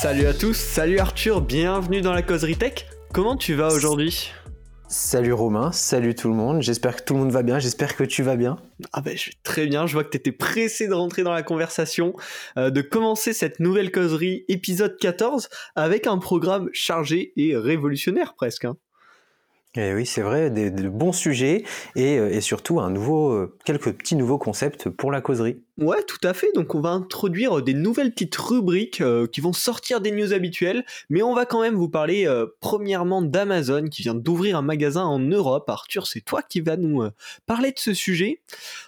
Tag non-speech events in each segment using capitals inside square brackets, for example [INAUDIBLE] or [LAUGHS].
Salut à tous, salut Arthur, bienvenue dans la causerie tech. Comment tu vas aujourd'hui Salut Romain, salut tout le monde, j'espère que tout le monde va bien, j'espère que tu vas bien. Ah ben je vais très bien, je vois que tu étais pressé de rentrer dans la conversation, euh, de commencer cette nouvelle causerie épisode 14 avec un programme chargé et révolutionnaire presque. Hein. Et eh oui, c'est vrai, des, de bons sujets et, euh, et surtout un nouveau, euh, quelques petits nouveaux concepts pour la causerie. Ouais, tout à fait. Donc on va introduire des nouvelles petites rubriques euh, qui vont sortir des news habituelles, mais on va quand même vous parler euh, premièrement d'Amazon qui vient d'ouvrir un magasin en Europe. Arthur, c'est toi qui vas nous euh, parler de ce sujet.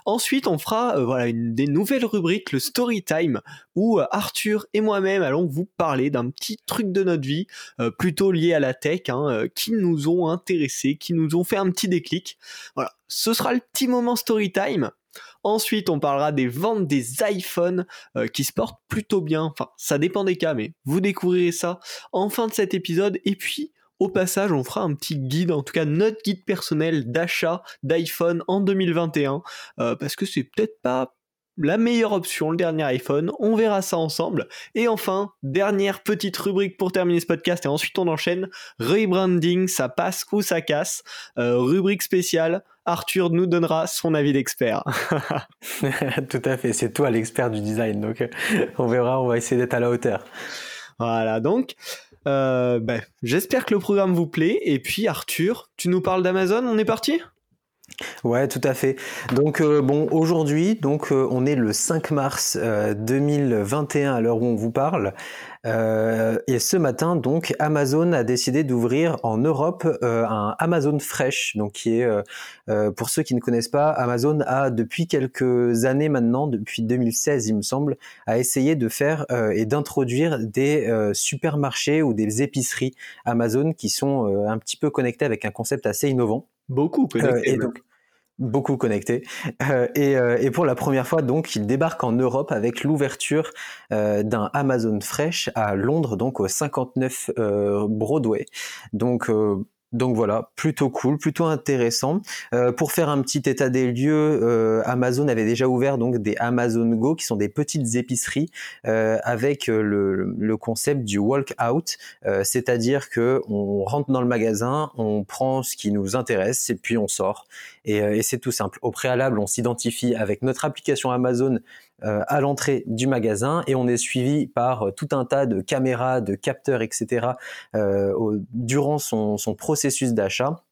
Ensuite, on fera voilà une des nouvelles rubriques, le Story Time, où Arthur et moi-même allons vous parler d'un petit truc de notre vie, plutôt lié à la tech, hein, qui nous ont intéressés, qui nous ont fait un petit déclic. Voilà, ce sera le petit moment Story Time. Ensuite, on parlera des ventes des iPhones euh, qui se portent plutôt bien. Enfin, ça dépend des cas, mais vous découvrirez ça en fin de cet épisode. Et puis, au passage, on fera un petit guide, en tout cas notre guide personnel d'achat d'iPhone en 2021, euh, parce que c'est peut-être pas la meilleure option, le dernier iPhone. On verra ça ensemble. Et enfin, dernière petite rubrique pour terminer ce podcast et ensuite on enchaîne. Rebranding, ça passe ou ça casse. Euh, rubrique spéciale. Arthur nous donnera son avis d'expert. [LAUGHS] Tout à fait, c'est toi l'expert du design, donc euh, on verra, on va essayer d'être à la hauteur. Voilà, donc euh, ben, j'espère que le programme vous plaît. Et puis Arthur, tu nous parles d'Amazon, on est parti? Ouais, tout à fait. Donc euh, bon, aujourd'hui, donc euh, on est le 5 mars 2021 euh, à l'heure où on vous parle. et ce matin, donc Amazon a décidé d'ouvrir en Europe un Amazon Fresh, donc qui est pour ceux qui ne connaissent pas, Amazon a depuis quelques années maintenant, depuis 2016 il me semble, a essayé de faire et d'introduire des supermarchés ou des épiceries Amazon qui sont un petit peu connectés avec un concept assez innovant. Beaucoup connectés. beaucoup connectés. Euh, euh, et, pour la première fois, donc, il débarque en Europe avec l'ouverture euh, d'un Amazon Fresh à Londres, donc au 59 Broadway. Donc donc voilà, plutôt cool, plutôt intéressant. Euh, pour faire un petit état des lieux, euh, Amazon avait déjà ouvert donc des Amazon Go, qui sont des petites épiceries euh, avec le, le, concept du walk out, c'est-à-dire que on rentre dans le magasin, on prend ce qui nous intéresse et puis on sort. Et, et c'est tout simple. Au préalable, on s'identifie avec notre application Amazon euh, à l'entrée du magasin et on est suivi par euh, tout un tas de caméras, de capteurs, etc. Euh, durant son processus d'achat.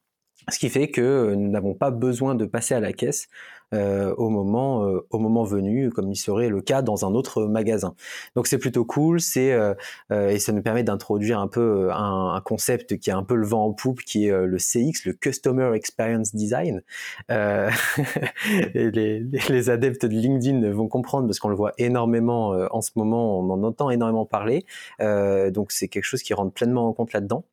Ce qui fait que nous n'avons pas besoin de passer à la caisse euh, au moment euh, au moment venu, comme il serait le cas dans un autre magasin. Donc c'est plutôt cool, c'est euh, et ça nous permet d'introduire un peu un, un, concept qui a un peu le vent en poupe, qui est le CX, le Customer Experience Design. [LAUGHS] et les, les, adeptes de LinkedIn vont comprendre parce qu'on le voit énormément en ce moment, on en entend énormément parler. donc c'est quelque chose qui rentre pleinement en compte là-dedans.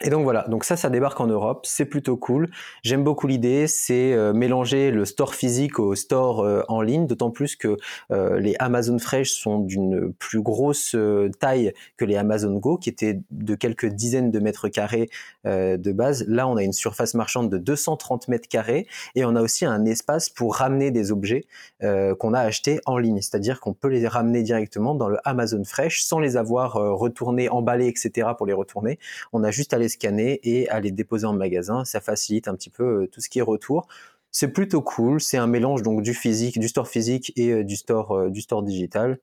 Et donc voilà, donc ça, ça débarque en Europe, c'est plutôt cool. J'aime beaucoup l'idée, c'est euh, mélanger le store physique au store euh, en ligne, d'autant plus que euh, les Amazon Fresh sont d'une plus grosse taille que les Amazon Go, qui étaient de quelques dizaines de mètres carrés de base. Là, on a une surface marchande de 230 mètres carrés et on a aussi un espace pour ramener des objets qu'on a achetés en ligne, c'est-à-dire qu'on peut les ramener directement dans le Amazon Fresh sans les avoir retournés, emballés, etc. pour les retourner. On a juste à les scanner et à les déposer en magasin. Ça facilite un petit peu euh, tout ce qui est retour. C'est plutôt cool. C'est un mélange donc du physique, du store physique et euh, du store, euh, du store digital.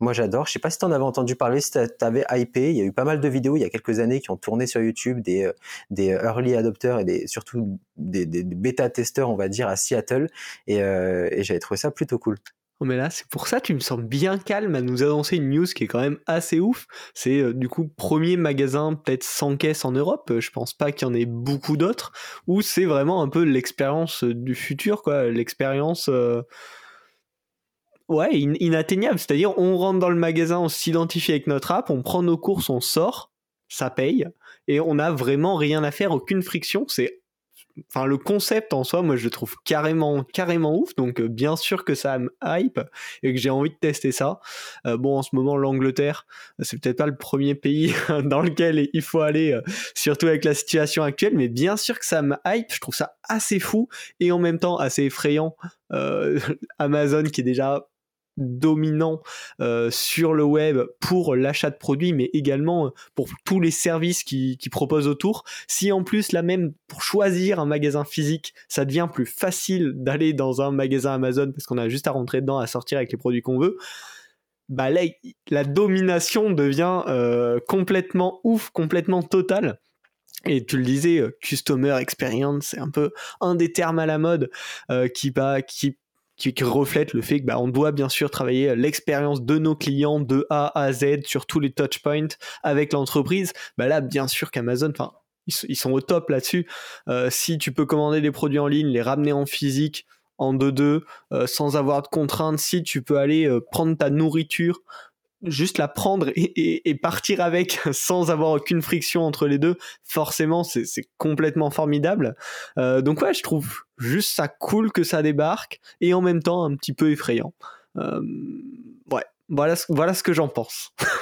Moi, j'adore. Je sais pas si tu en avais entendu parler, si tu avais hypé. Il y a eu pas mal de vidéos il y a quelques années qui ont tourné sur YouTube des, des early adopters et des, surtout des, bêta-testeurs, on va dire, à Seattle. Et, et j'avais trouvé ça plutôt cool. Oh, mais là, c'est pour ça que tu me sens bien calme à nous annoncer une news qui est quand même assez ouf. C'est euh, du coup premier magasin peut-être sans caisse en Europe. Je pense pas qu'il y en ait beaucoup d'autres. Ou c'est vraiment un peu l'expérience euh, du futur, quoi. L'expérience. Euh, ouais, inatteignable. C'est-à-dire, on rentre dans le magasin, on s'identifie avec notre app, on prend nos courses, on sort, ça paye, et on n'a vraiment rien à faire, aucune friction. C'est enfin le concept en soi moi je le trouve carrément carrément ouf donc euh, bien sûr que ça me hype et que j'ai envie de tester ça. Euh, bon en ce moment l'Angleterre c'est peut-être pas le premier pays [LAUGHS] dans lequel il faut aller euh, surtout avec la situation actuelle mais bien sûr que ça me hype je trouve ça assez fou et en même temps assez effrayant. [LAUGHS] Amazon qui est déjà dominant euh, sur le web pour l'achat de produits, mais également euh, pour tous les services qui, proposent autour. Si en plus, là même, pour choisir un magasin physique, ça devient plus facile d'aller dans un magasin Amazon parce qu'on a juste à rentrer dedans, à sortir avec les produits qu'on veut. Bah là, la domination devient euh, complètement ouf, complètement totale. Et tu le disais, customer experience, c'est un peu un des termes à la mode qui, bah, qui qui, reflète le fait que bah, on doit bien sûr travailler l'expérience de nos clients de A à Z sur tous les touchpoints avec l'entreprise. Bah là, bien sûr qu'Amazon, enfin, ils, sont au top là-dessus. Euh, si tu peux commander des produits en ligne, les ramener en physique en 2-2 euh, sans avoir de contraintes, si tu peux aller euh, prendre ta nourriture juste la prendre et, partir avec [LAUGHS] sans avoir aucune friction entre les deux, forcément c'est complètement formidable. Euh, donc ouais, je trouve juste ça cool que ça débarque et en même temps un petit peu effrayant. Euh, ouais, voilà, voilà ce que j'en pense. [LAUGHS]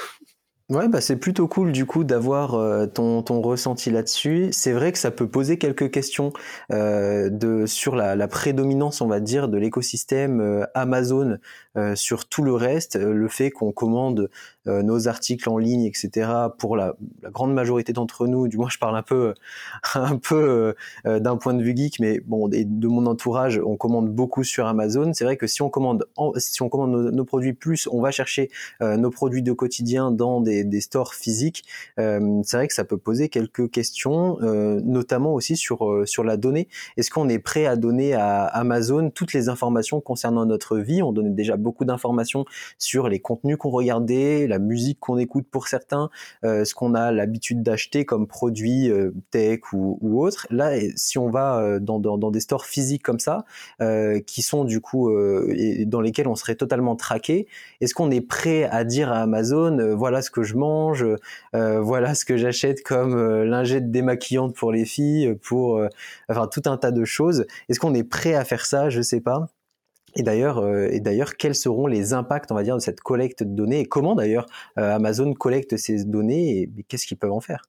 Ouais, bah c'est plutôt cool du coup d'avoir euh, ton, ton ressenti là-dessus. C'est vrai que ça peut poser quelques questions euh, de sur la, la, prédominance, on va dire, de l'écosystème euh, Amazon euh, sur tout le reste. le fait qu'on commande nos articles en ligne, etc. Pour la, la grande majorité d'entre nous, du moins je parle un peu [LAUGHS] un peu d'un point de vue geek, mais bon, de mon entourage, on commande beaucoup sur Amazon. C'est vrai que si on commande si on commande nos, nos, produits plus, on va chercher nos produits de quotidien dans des des, stores physiques, euh, c'est vrai que ça peut poser quelques questions, euh, notamment aussi sur, euh, sur la donnée. Est-ce qu'on est prêt à donner à Amazon toutes les informations concernant notre vie? On donnait déjà beaucoup d'informations sur les contenus qu'on regardait, la musique qu'on écoute pour certains, ce qu'on a l'habitude d'acheter comme produits tech ou, ou autres. Là, si on va dans, dans, dans, des stores physiques comme ça, qui sont du coup dans lesquels on serait totalement traqué, est-ce qu'on est prêt à dire à Amazon, voilà ce que je je mange, euh, voilà ce que j'achète comme euh, lingette démaquillante pour les filles, pour euh, enfin tout un tas de choses. Est-ce qu'on est prêt à faire ça? Je sais pas. Et d'ailleurs, et d'ailleurs, quels seront les impacts, on va de cette collecte de données? Et comment d'ailleurs Amazon collecte ces données? Et qu'est-ce qu'ils peuvent en faire?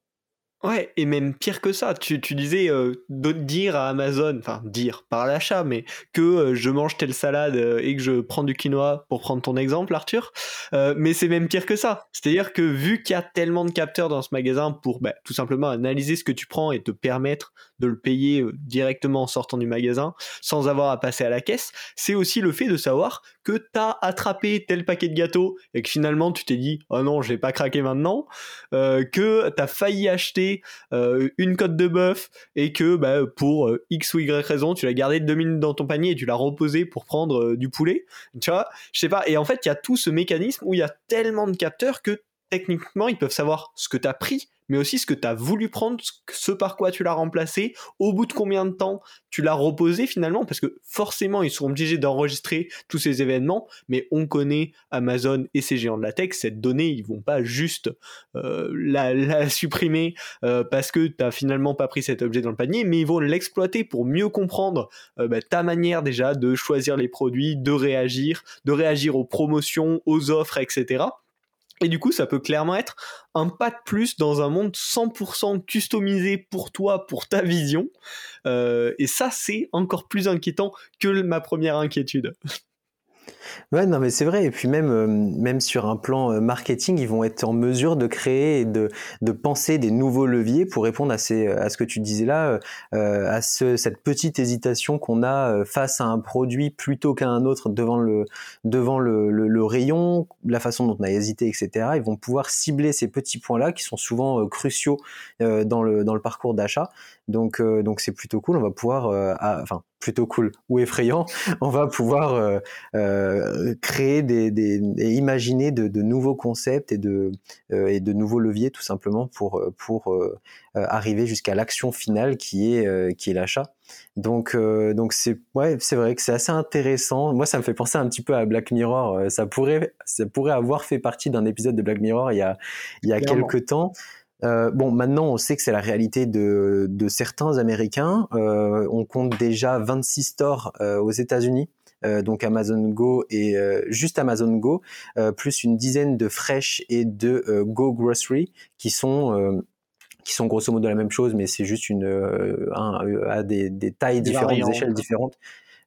Ouais, et même pire que ça, tu, tu disais euh, dire à Amazon, enfin dire par l'achat, mais que euh, je mange telle salade euh, et que je prends du quinoa pour prendre ton exemple, Arthur. mais c'est même pire que ça. C'est-à-dire que vu qu'il y a tellement de capteurs dans ce magasin pour bah, tout simplement analyser ce que tu prends et te permettre de le payer directement en sortant du magasin sans avoir à passer à la caisse, c'est aussi le fait de savoir que tu as attrapé tel paquet de gâteaux et que finalement tu t'es dit oh non, j'ai pas craqué maintenant, que tu as failli acheter euh, une côte de bœuf et que bah, pour euh, X ou Y raison, tu l'as gardé deux minutes dans ton panier et tu l'as reposé pour prendre euh, du poulet. Tu vois, je sais pas. Et en fait, il y a tout ce mécanisme où il y a tellement de capteurs que techniquement, ils peuvent savoir ce que tu as pris, mais aussi ce que tu as voulu prendre, ce par quoi tu l'as remplacé, au bout de combien de temps tu l'as reposé finalement, parce que forcément ils sont obligés d'enregistrer tous ces événements, mais on connaît Amazon et ces géants de la tech, cette donnée, ils vont pas juste euh, la, supprimer euh, parce que tu finalement pas pris cet objet dans le panier, mais ils vont l'exploiter pour mieux comprendre euh, bah, ta manière déjà de choisir les produits, de réagir, de réagir aux promotions, aux offres, etc. Et du coup, ça peut clairement être un pas de plus dans un monde 100% customisé pour toi, pour ta vision. Euh, et ça, c'est encore plus inquiétant que ma première inquiétude. Ouais, non, mais c'est vrai. Et puis même, euh, même sur un plan euh, marketing, ils vont être en mesure de créer et de, de penser des nouveaux leviers pour répondre à, ces, à ce que tu disais là, euh, à ce, cette petite hésitation qu'on a face à un produit plutôt qu'à un autre devant le, devant le, le, rayon, la façon dont on a hésité, etc. Ils vont pouvoir cibler ces petits points-là qui sont souvent cruciaux dans, le, dans le parcours d'achat. Donc, donc c'est plutôt cool. On va pouvoir, enfin, plutôt cool ou effrayant, [LAUGHS] on va pouvoir euh, euh, créer des, des, et imaginer de, de, nouveaux concepts et de, euh, et de nouveaux leviers tout simplement pour, pour arriver jusqu'à l'action finale qui est, qui est l'achat. Donc, donc c'est ouais, c'est vrai que c'est assez intéressant. Moi, ça me fait penser un petit peu à Black Mirror. Ça pourrait, ça pourrait avoir fait partie d'un épisode de Black Mirror il y a, il y a quelques temps. Euh, bon, maintenant, on sait que c'est la réalité de, de certains Américains. Euh, on compte déjà 26 stores euh, aux États-Unis. Euh, donc Amazon Go et euh, juste Amazon Go, plus une dizaine de Fresh et de Go Grocery qui sont qui sont grosso modo la même chose, mais c'est juste une un, à des, des tailles différentes, des échelles différentes.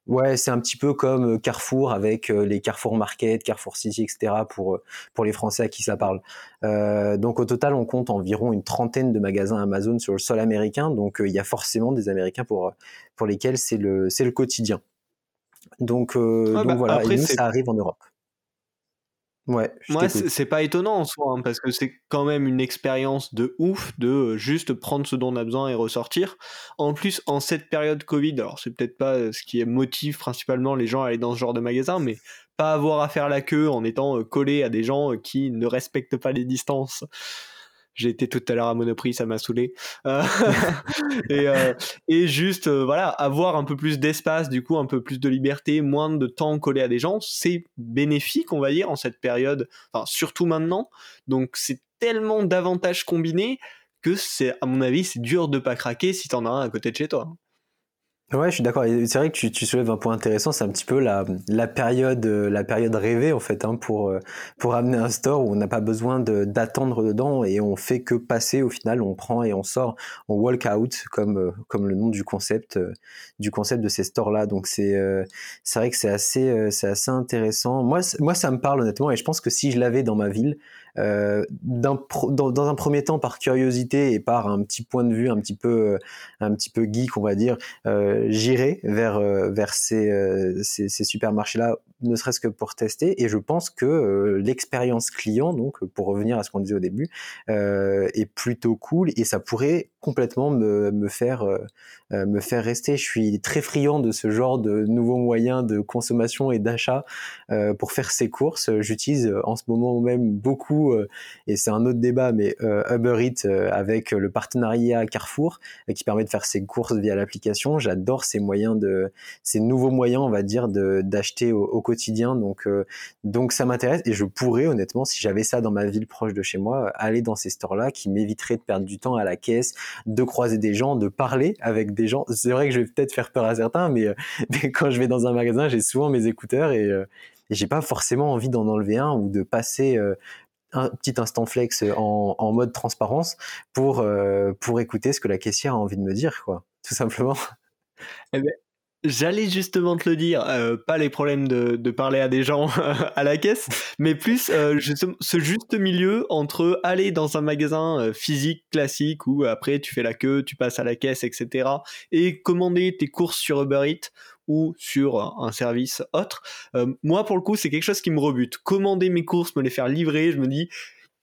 Ouais, c'est un petit peu comme Carrefour avec les Carrefour Market, Carrefour City, etc. pour pour les Français à qui ça parle. Euh, donc au total, on compte environ une trentaine de magasins Amazon sur le sol américain. Donc il y a forcément des Américains pour pour lesquels c'est le c'est le quotidien. Donc, donc bah, voilà, et nous, ça arrive en Europe. Ouais, Moi, c'est pas étonnant en soi, hein, parce que c'est quand même une expérience de ouf de euh, juste prendre ce dont on a besoin et ressortir. En plus, en cette période Covid, alors c'est peut-être pas euh, ce qui motive principalement les gens à aller dans ce genre de magasin, mais pas avoir à faire la queue en étant euh, collé à des gens qui ne respectent pas les distances j'ai été tout à l'heure à Monoprix, ça m'a saoulé. Euh, [LAUGHS] et, euh, et, juste, euh, voilà, avoir un peu plus d'espace, du coup, un peu plus de liberté, moins de temps collé à des gens, c'est bénéfique, on va dire, en cette période, enfin, surtout maintenant. Donc, c'est tellement d'avantages combinés que à mon avis, c'est dur de pas craquer si t'en as un à côté de chez toi. Ouais, je suis d'accord. C'est vrai que tu, tu, soulèves un point intéressant. C'est un petit peu la, la période, euh, la période rêvée en fait, hein, pour euh, pour amener un store où on n'a pas besoin d'attendre dedans et on fait que passer. Au final, on prend et on sort, on walk out comme euh, comme le nom du concept du concept de ces stores là. Donc c'est c'est vrai que c'est assez c'est assez intéressant. Moi moi ça me parle honnêtement et je pense que si je l'avais dans ma ville, dans, dans, un premier temps par curiosité et par un petit point de vue un petit peu un petit peu geek on va dire euh, j'irai vers euh, vers ces, euh, ces, ces supermarchés là ne serait-ce que pour tester. Et je pense que l'expérience client donc pour revenir à ce qu'on disait au début est plutôt cool et ça pourrait complètement me, me faire me faire rester. Je suis très friand de ce genre de nouveaux moyens de consommation et d'achat pour faire ses courses. J'utilise en ce moment même beaucoup euh, et c'est un autre débat, mais euh, Uber Eats euh, avec le partenariat Carrefour qui permet de faire ses courses via l'application. J'adore ces moyens de, ces nouveaux moyens, on va dire, d'acheter au, quotidien. Donc donc ça m'intéresse et je pourrais honnêtement, si j'avais ça dans ma ville proche de chez moi, aller dans ces stores-là qui m'éviteraient de perdre du temps à la caisse, de croiser des gens, de parler avec des gens. C'est vrai que je vais peut-être faire peur à certains, mais, [LAUGHS] quand je vais dans un magasin, j'ai souvent mes écouteurs et, et j'ai pas forcément envie d'en enlever un ou de passer un petit instant flex en, mode transparence pour, euh, pour écouter ce que la caissière a envie de me dire, quoi, tout simplement. [LAUGHS] Eh ben, J'allais justement te le dire, euh, pas les problèmes de, parler à des gens à la caisse, mais plus euh, ce juste milieu entre aller dans un magasin physique classique où après tu fais la queue, tu passes à la caisse, etc. et commander tes courses sur Uber Eats ou sur un service autre. Euh, moi, pour le coup, c'est quelque chose qui me rebute. Commander mes courses, me les faire livrer, je me dis,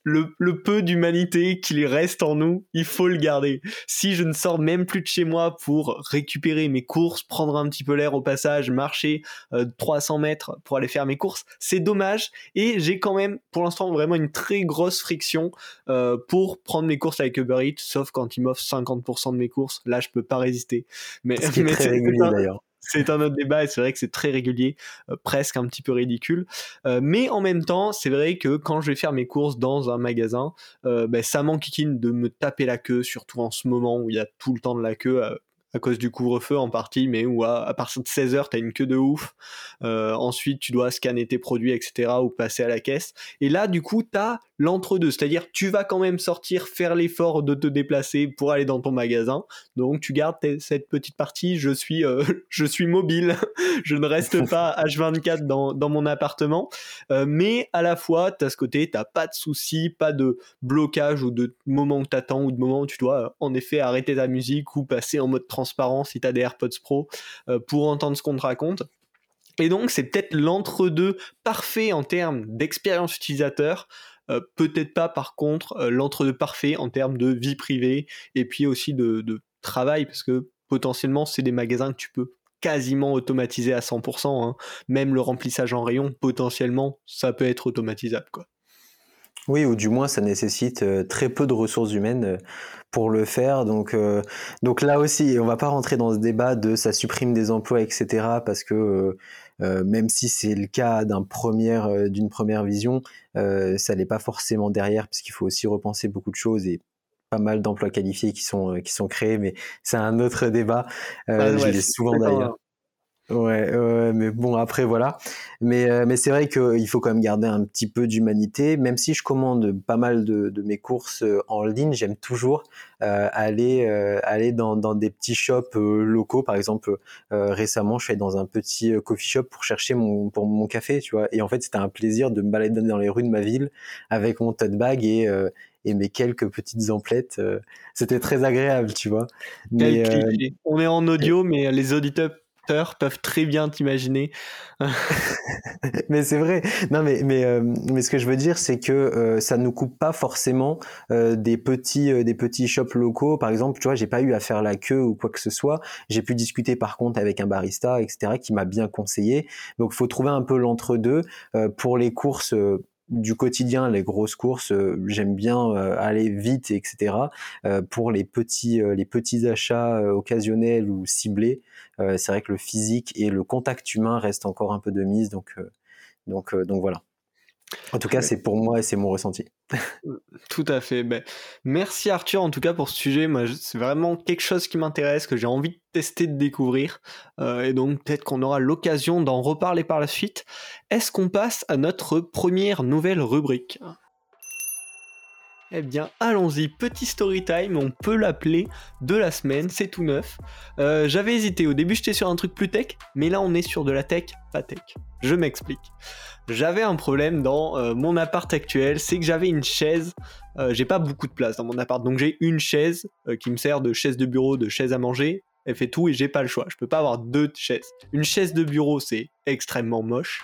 le, peu d'humanité qu'il reste en nous, il faut le garder. Si je ne sors même plus de chez moi pour récupérer mes courses, prendre un petit peu l'air au passage, marcher 300 euh, mètres pour aller faire mes courses, c'est dommage. Et j'ai quand même, pour l'instant, vraiment une très grosse friction euh, pour prendre mes courses avec Uber Eats, sauf quand il m'offre 50% de mes courses. Là, je peux pas résister. Mais, c'est très régulier d'ailleurs c'est un autre débat et c'est vrai que c'est très régulier, euh, presque un petit peu ridicule. Euh, mais en même temps, c'est vrai que quand je vais faire mes courses dans un magasin, euh, ben, ça m'enquiquine de me taper la queue, surtout en ce moment où il y a tout le temps de la queue à cause du couvre-feu en partie, mais où à, partir de 16h, tu as une queue de ouf. Euh, ensuite, tu dois scanner tes produits, etc., ou passer à la caisse. Et là, du coup, tu as l'entre-deux, c'est-à-dire tu vas quand même sortir, faire l'effort de te déplacer pour aller dans ton magasin. Donc, tu gardes cette petite partie, je suis, euh, [LAUGHS] je suis mobile, [LAUGHS] je ne reste [LAUGHS] pas H24 dans, dans mon appartement. Euh, mais à la fois, tu as ce côté, tu pas de soucis, pas de blocage ou de moment où tu attends ou de moment où tu dois en effet arrêter ta musique ou passer en mode transparent si tu as des AirPods Pro euh, pour entendre ce qu'on te raconte. Et donc, c'est peut-être l'entre-deux parfait en termes d'expérience utilisateur. Euh, peut-être pas par contre euh, l'entre-deux parfait en termes de vie privée et puis aussi de, travail parce que potentiellement c'est des magasins que tu peux quasiment automatiser à 100%. Hein. Même le remplissage en rayon, potentiellement, ça peut être automatisable. Quoi. Oui, ou du moins ça nécessite très peu de ressources humaines pour le faire. Donc, donc là aussi, on va pas rentrer dans ce débat de ça supprime des emplois, etc. Parce que même si c'est le cas d'un première, d'une première vision, ça n'est pas forcément derrière, parce qu'il faut aussi repenser beaucoup de choses et pas mal d'emplois qualifiés qui sont qui sont créés, mais c'est un autre débat. Bah, je l'ai souvent d'ailleurs. Ouais, mais bon, après, voilà. Mais, euh, mais c'est vrai qu'il faut quand même garder un petit peu d'humanité. Même si je commande pas mal de, de mes courses en ligne, j'aime toujours aller, aller dans, dans, des petits shops locaux. Par exemple, récemment, je suis allé dans un petit coffee shop pour chercher mon, pour mon café, tu vois. Et en fait, c'était un plaisir de me balader dans les rues de ma ville avec mon tote bag et, et mes quelques petites emplettes. c'était très agréable, tu vois. Mais, On est en audio, mais les auditeurs peuvent très bien t'imaginer. [LAUGHS] mais c'est vrai. Non, mais mais euh, mais ce que je veux dire, c'est que euh, ça ne nous coupe pas forcément euh, des petits des petits shops locaux. Par exemple, tu vois, j'ai pas eu à faire la queue ou quoi que ce soit. J'ai pu discuter par contre avec un barista, etc., qui m'a bien conseillé. Donc, faut trouver un peu l'entre-deux pour les courses du quotidien, les grosses courses, euh, j'aime bien euh, aller vite, etc. Euh, pour les petits, les petits achats occasionnels ou ciblés, c'est vrai que le physique et le contact humain restent encore un peu de mise, donc, donc, donc voilà. En tout cas, c'est pour moi et c'est mon ressenti. Tout à fait. Ben, merci Arthur en tout cas pour ce sujet. Moi, c'est vraiment quelque chose qui m'intéresse, que j'ai envie de tester, de découvrir. Euh, et donc peut-être qu'on aura l'occasion d'en reparler par la suite. Est-ce qu'on passe à notre première nouvelle rubrique? Eh bien, allons-y, petit story time, on peut l'appeler de la semaine, c'est tout neuf. Euh, j'avais hésité, au début j'étais sur un truc plus tech, mais là on est sur de la tech, pas tech. Je m'explique. J'avais un problème dans euh, mon appart actuel, c'est que j'avais une chaise, euh, j'ai pas beaucoup de place dans mon appart, donc j'ai une chaise qui me sert de chaise de bureau, de chaise à manger, elle fait tout et j'ai pas le choix, je peux pas avoir deux chaises. Une chaise de bureau c'est extrêmement moche,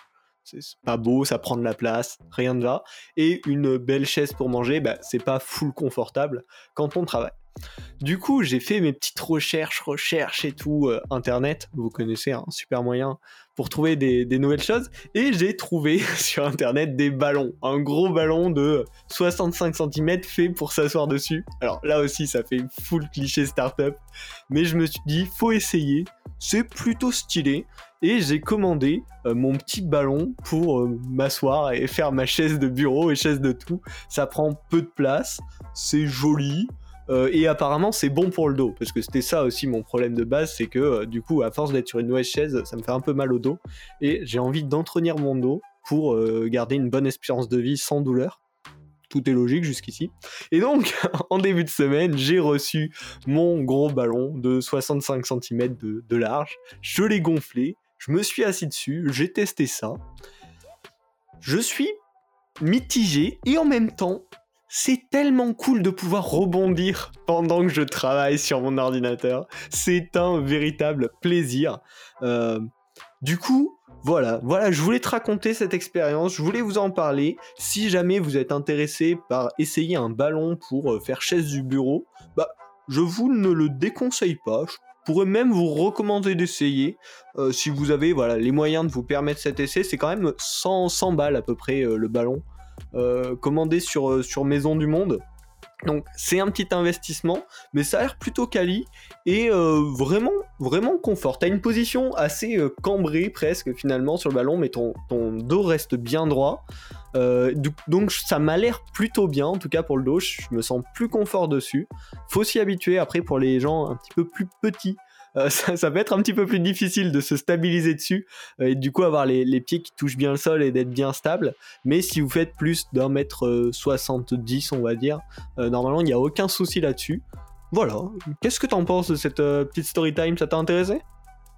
c'est pas beau, ça prend de la place, rien ne va. Et une belle chaise pour manger, bah, c'est pas full confortable quand on travaille. Du coup, j'ai fait mes petites recherches, recherches et tout, euh, internet, vous connaissez, un super moyen pour trouver des, nouvelles choses, et j'ai trouvé [LAUGHS] sur internet des ballons, un gros ballon de 65 cm fait pour s'asseoir dessus. Alors là aussi, ça fait full cliché startup, mais je me suis dit, faut essayer, c'est plutôt stylé, et j'ai commandé euh, mon petit ballon pour euh, m'asseoir et faire ma chaise de bureau et chaise de tout. Ça prend peu de place, c'est joli. Euh, et apparemment c'est bon pour le dos parce que c'était ça aussi mon problème de base c'est que du coup à force d'être sur une mauvaise chaise ça me fait un peu mal au dos et j'ai envie d'entretenir mon dos pour garder une bonne espérance de vie sans douleur tout est logique jusqu'ici. Et donc, [LAUGHS] en début de semaine, j'ai reçu mon gros ballon de 65 cm de, de large. Je l'ai gonflé, je me suis assis dessus, j'ai testé ça. Je suis mitigé et en même temps, c'est tellement cool de pouvoir rebondir pendant que je travaille sur mon ordinateur. C'est un véritable plaisir. Euh, du coup, voilà, voilà, je voulais te raconter cette expérience, je voulais vous en parler. Si jamais vous êtes intéressé par essayer un ballon pour euh, faire chaise du bureau, bah, je vous ne le déconseille pas pourrais même vous recommander d'essayer. Euh, si vous avez voilà, les moyens de vous permettre cet essai, c'est quand même 100, 100 balles à peu près euh, le ballon. Euh, commandé sur Maison du Monde. Donc c'est un petit investissement, mais ça a l'air plutôt quali et vraiment vraiment confort. T'as une position assez cambrée presque finalement sur le ballon, mais ton, dos reste bien droit. donc ça m'a l'air plutôt bien, en tout cas pour le dos, je me sens plus confort dessus. Faut s'y habituer après pour les gens un petit peu plus petits. [LAUGHS] ça, peut être un petit peu plus difficile de se stabiliser dessus et du coup avoir les, les, pieds qui touchent bien le sol et d'être bien stable. Mais si vous faites plus d'un mètre 70, on va dire, normalement il n'y a aucun souci là-dessus. Voilà. Qu'est-ce que t'en penses de cette euh, petite story time? Ça t'a intéressé?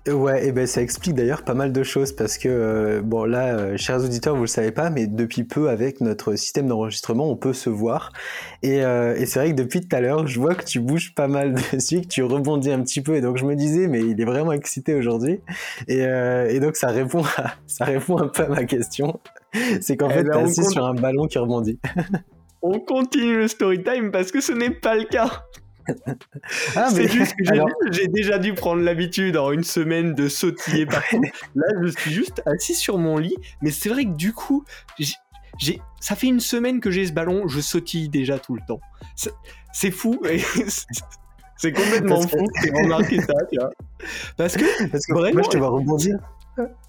Ouais, et ben ça explique d'ailleurs pas mal de choses parce que euh, bon là, euh, chers auditeurs, vous le savez pas, mais depuis peu avec notre système d'enregistrement, on peut se voir. Et, et c'est vrai que depuis tout à l'heure, je vois que tu bouges pas mal [LAUGHS] dessus, que tu rebondis un petit peu, et donc je me disais, mais il est vraiment excité aujourd'hui. Et, et, donc ça répond à, [LAUGHS] ça répond un peu à ma question. C'est qu'en eh fait, ben, t'es assis sur un ballon qui rebondit. on continue le story time parce que ce n'est pas le cas. Ah, c'est juste que j'ai déjà dû prendre l'habitude en une semaine de sautiller [LAUGHS] partout. Là, je suis juste assis sur mon lit, mais c'est vrai que du coup, j'ai, ça fait une semaine que j'ai ce ballon, je sautille déjà tout le temps. C'est [LAUGHS] fou. c'est complètement fou. Remarqué ça, tu vois. Parce que, Parce que moi, je te vois rebondir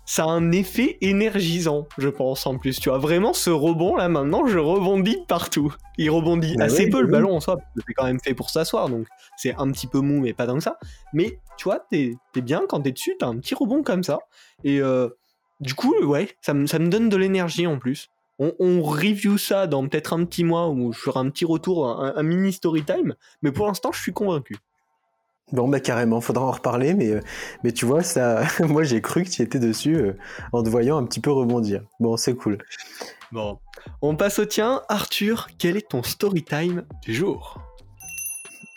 ça a un effet énergisant, je pense, en plus. Tu vois, vraiment, ce rebond, là, maintenant, je rebondis partout. Il rebondit assez peu, le ballon, en soi, c'est quand même fait pour s'asseoir, donc c'est un petit peu mou, mais pas tant que ça. Mais, tu vois, t'es bien, quand t'es dessus, t'as un petit rebond comme ça. Et euh, du coup, ouais, ça, me donne de l'énergie, en plus. On, review ça dans peut-être un petit mois, où je ferai un petit retour, un mini story time, mais pour l'instant, je suis convaincu. Bon, bah carrément, faudra en reparler, mais, euh, tu vois, ça, [LAUGHS] moi j'ai cru que tu étais dessus euh, en te voyant un petit peu rebondir. Bon, c'est cool. Bon, on passe au tien. Arthur, quel est ton story time du jour?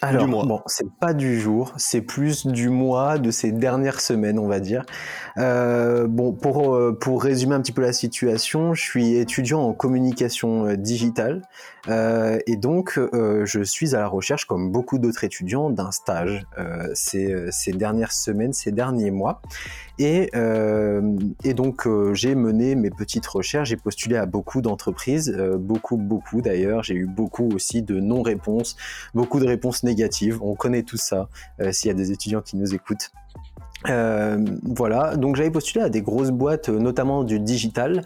Alors, bon, c'est pas du jour, c'est plus du mois, de ces dernières semaines, on va dire. Euh, bon, pour, euh, pour résumer un petit peu la situation, je suis étudiant en communication euh, digitale euh, et donc euh, je suis à la recherche, comme beaucoup d'autres étudiants, d'un stage ces, ces dernières semaines, ces derniers mois. Et, et donc j'ai mené mes petites recherches, j'ai postulé à beaucoup d'entreprises, beaucoup, beaucoup d'ailleurs. J'ai eu beaucoup aussi de non-réponses, beaucoup de réponses On connaît tout ça s'il y a des étudiants qui nous écoutent. Euh, voilà, donc j'avais postulé à des grosses boîtes, euh, notamment du digital,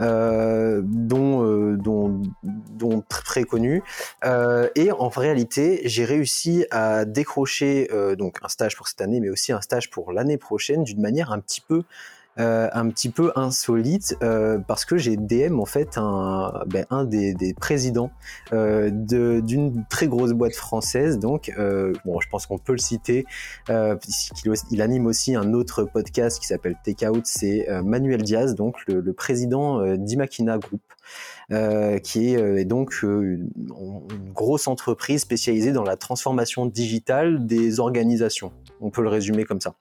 euh, dont, euh, dont, très connues. Euh, et en réalité, j'ai réussi à décrocher donc un stage pour cette année, mais aussi un stage pour l'année prochaine, d'une manière un petit peu euh, un petit peu insolite euh, parce que j'ai DM en fait un, ben, des, présidents euh, d'une très grosse boîte française. Donc, bon, je pense qu'on peut le citer. Il, anime aussi un autre podcast qui s'appelle Takeout. C'est Manuel Diaz, donc le, président d'Imakina Group. Qui est, donc une, grosse entreprise spécialisée dans la transformation digitale des organisations. On peut le résumer comme ça.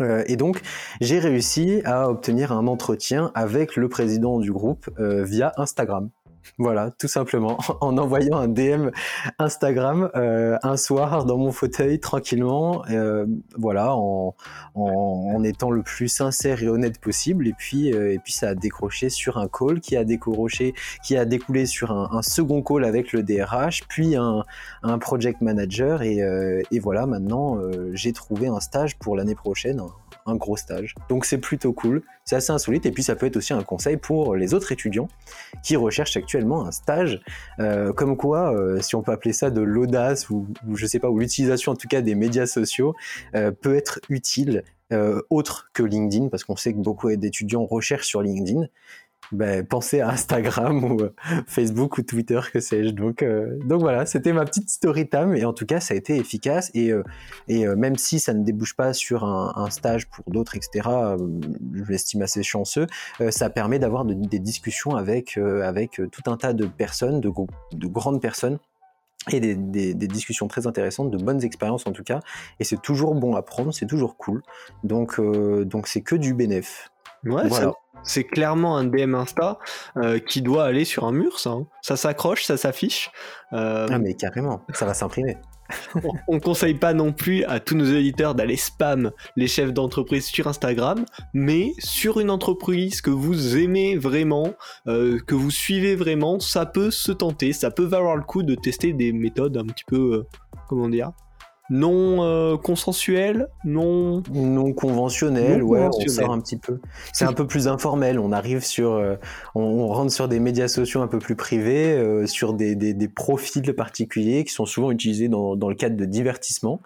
Euh, et donc, j'ai réussi à obtenir un entretien avec le président du groupe euh, via Instagram. Voilà, tout simplement, [LAUGHS] en envoyant un DM Instagram euh, un soir dans mon fauteuil tranquillement, euh, voilà, en, en, étant le plus sincère et honnête possible. Et puis, euh, et puis ça a décroché sur un call qui a décroché, qui a découlé sur un, un second call avec le DRH, puis un, un project manager. Et, et voilà, maintenant j'ai trouvé un stage pour l'année prochaine, un gros stage. Donc c'est plutôt cool, c'est assez insolite et puis ça peut être aussi un conseil pour les autres étudiants qui recherchent actuellement un stage, euh, comme quoi, euh, si on peut appeler ça de l'audace ou, je sais pas, ou l'utilisation en tout cas des médias sociaux euh, peut être utile. Autre que LinkedIn, parce qu'on sait que beaucoup d'étudiants recherchent sur LinkedIn ben, pensez à Instagram ou euh, Facebook ou Twitter, que sais-je. Donc, euh, donc voilà, c'était ma petite story time et en tout cas, ça a été efficace et, euh, et euh, même si ça ne débouche pas sur un, un stage pour d'autres, etc., euh, je l'estime assez chanceux, euh, ça permet d'avoir de, des discussions avec, avec tout un tas de personnes, de, de grandes personnes et des, des, des, discussions très intéressantes, de bonnes expériences en tout cas, et c'est toujours bon à prendre, c'est toujours cool. Donc donc c'est que du bénéf. Ouais, voilà. C'est clairement un DM Insta euh, qui doit aller sur un mur, ça. Hein. Ça s'accroche, ça s'affiche. Euh... Ah mais carrément, ça va s'imprimer. on ne conseille pas non plus à tous nos éditeurs d'aller spam les chefs d'entreprise sur Instagram, mais sur une entreprise que vous aimez vraiment, euh, que vous suivez vraiment, ça peut se tenter, ça peut valoir le coup de tester des méthodes un petit peu, comment dire, non euh, consensuel, non non conventionnel, non ouais, on sort un petit peu. C'est un peu plus informel. On arrive sur, euh, on, on, rentre sur des médias sociaux un peu plus privés, euh, sur des, des, des, profils particuliers qui sont souvent utilisés dans, dans le cadre de divertissement.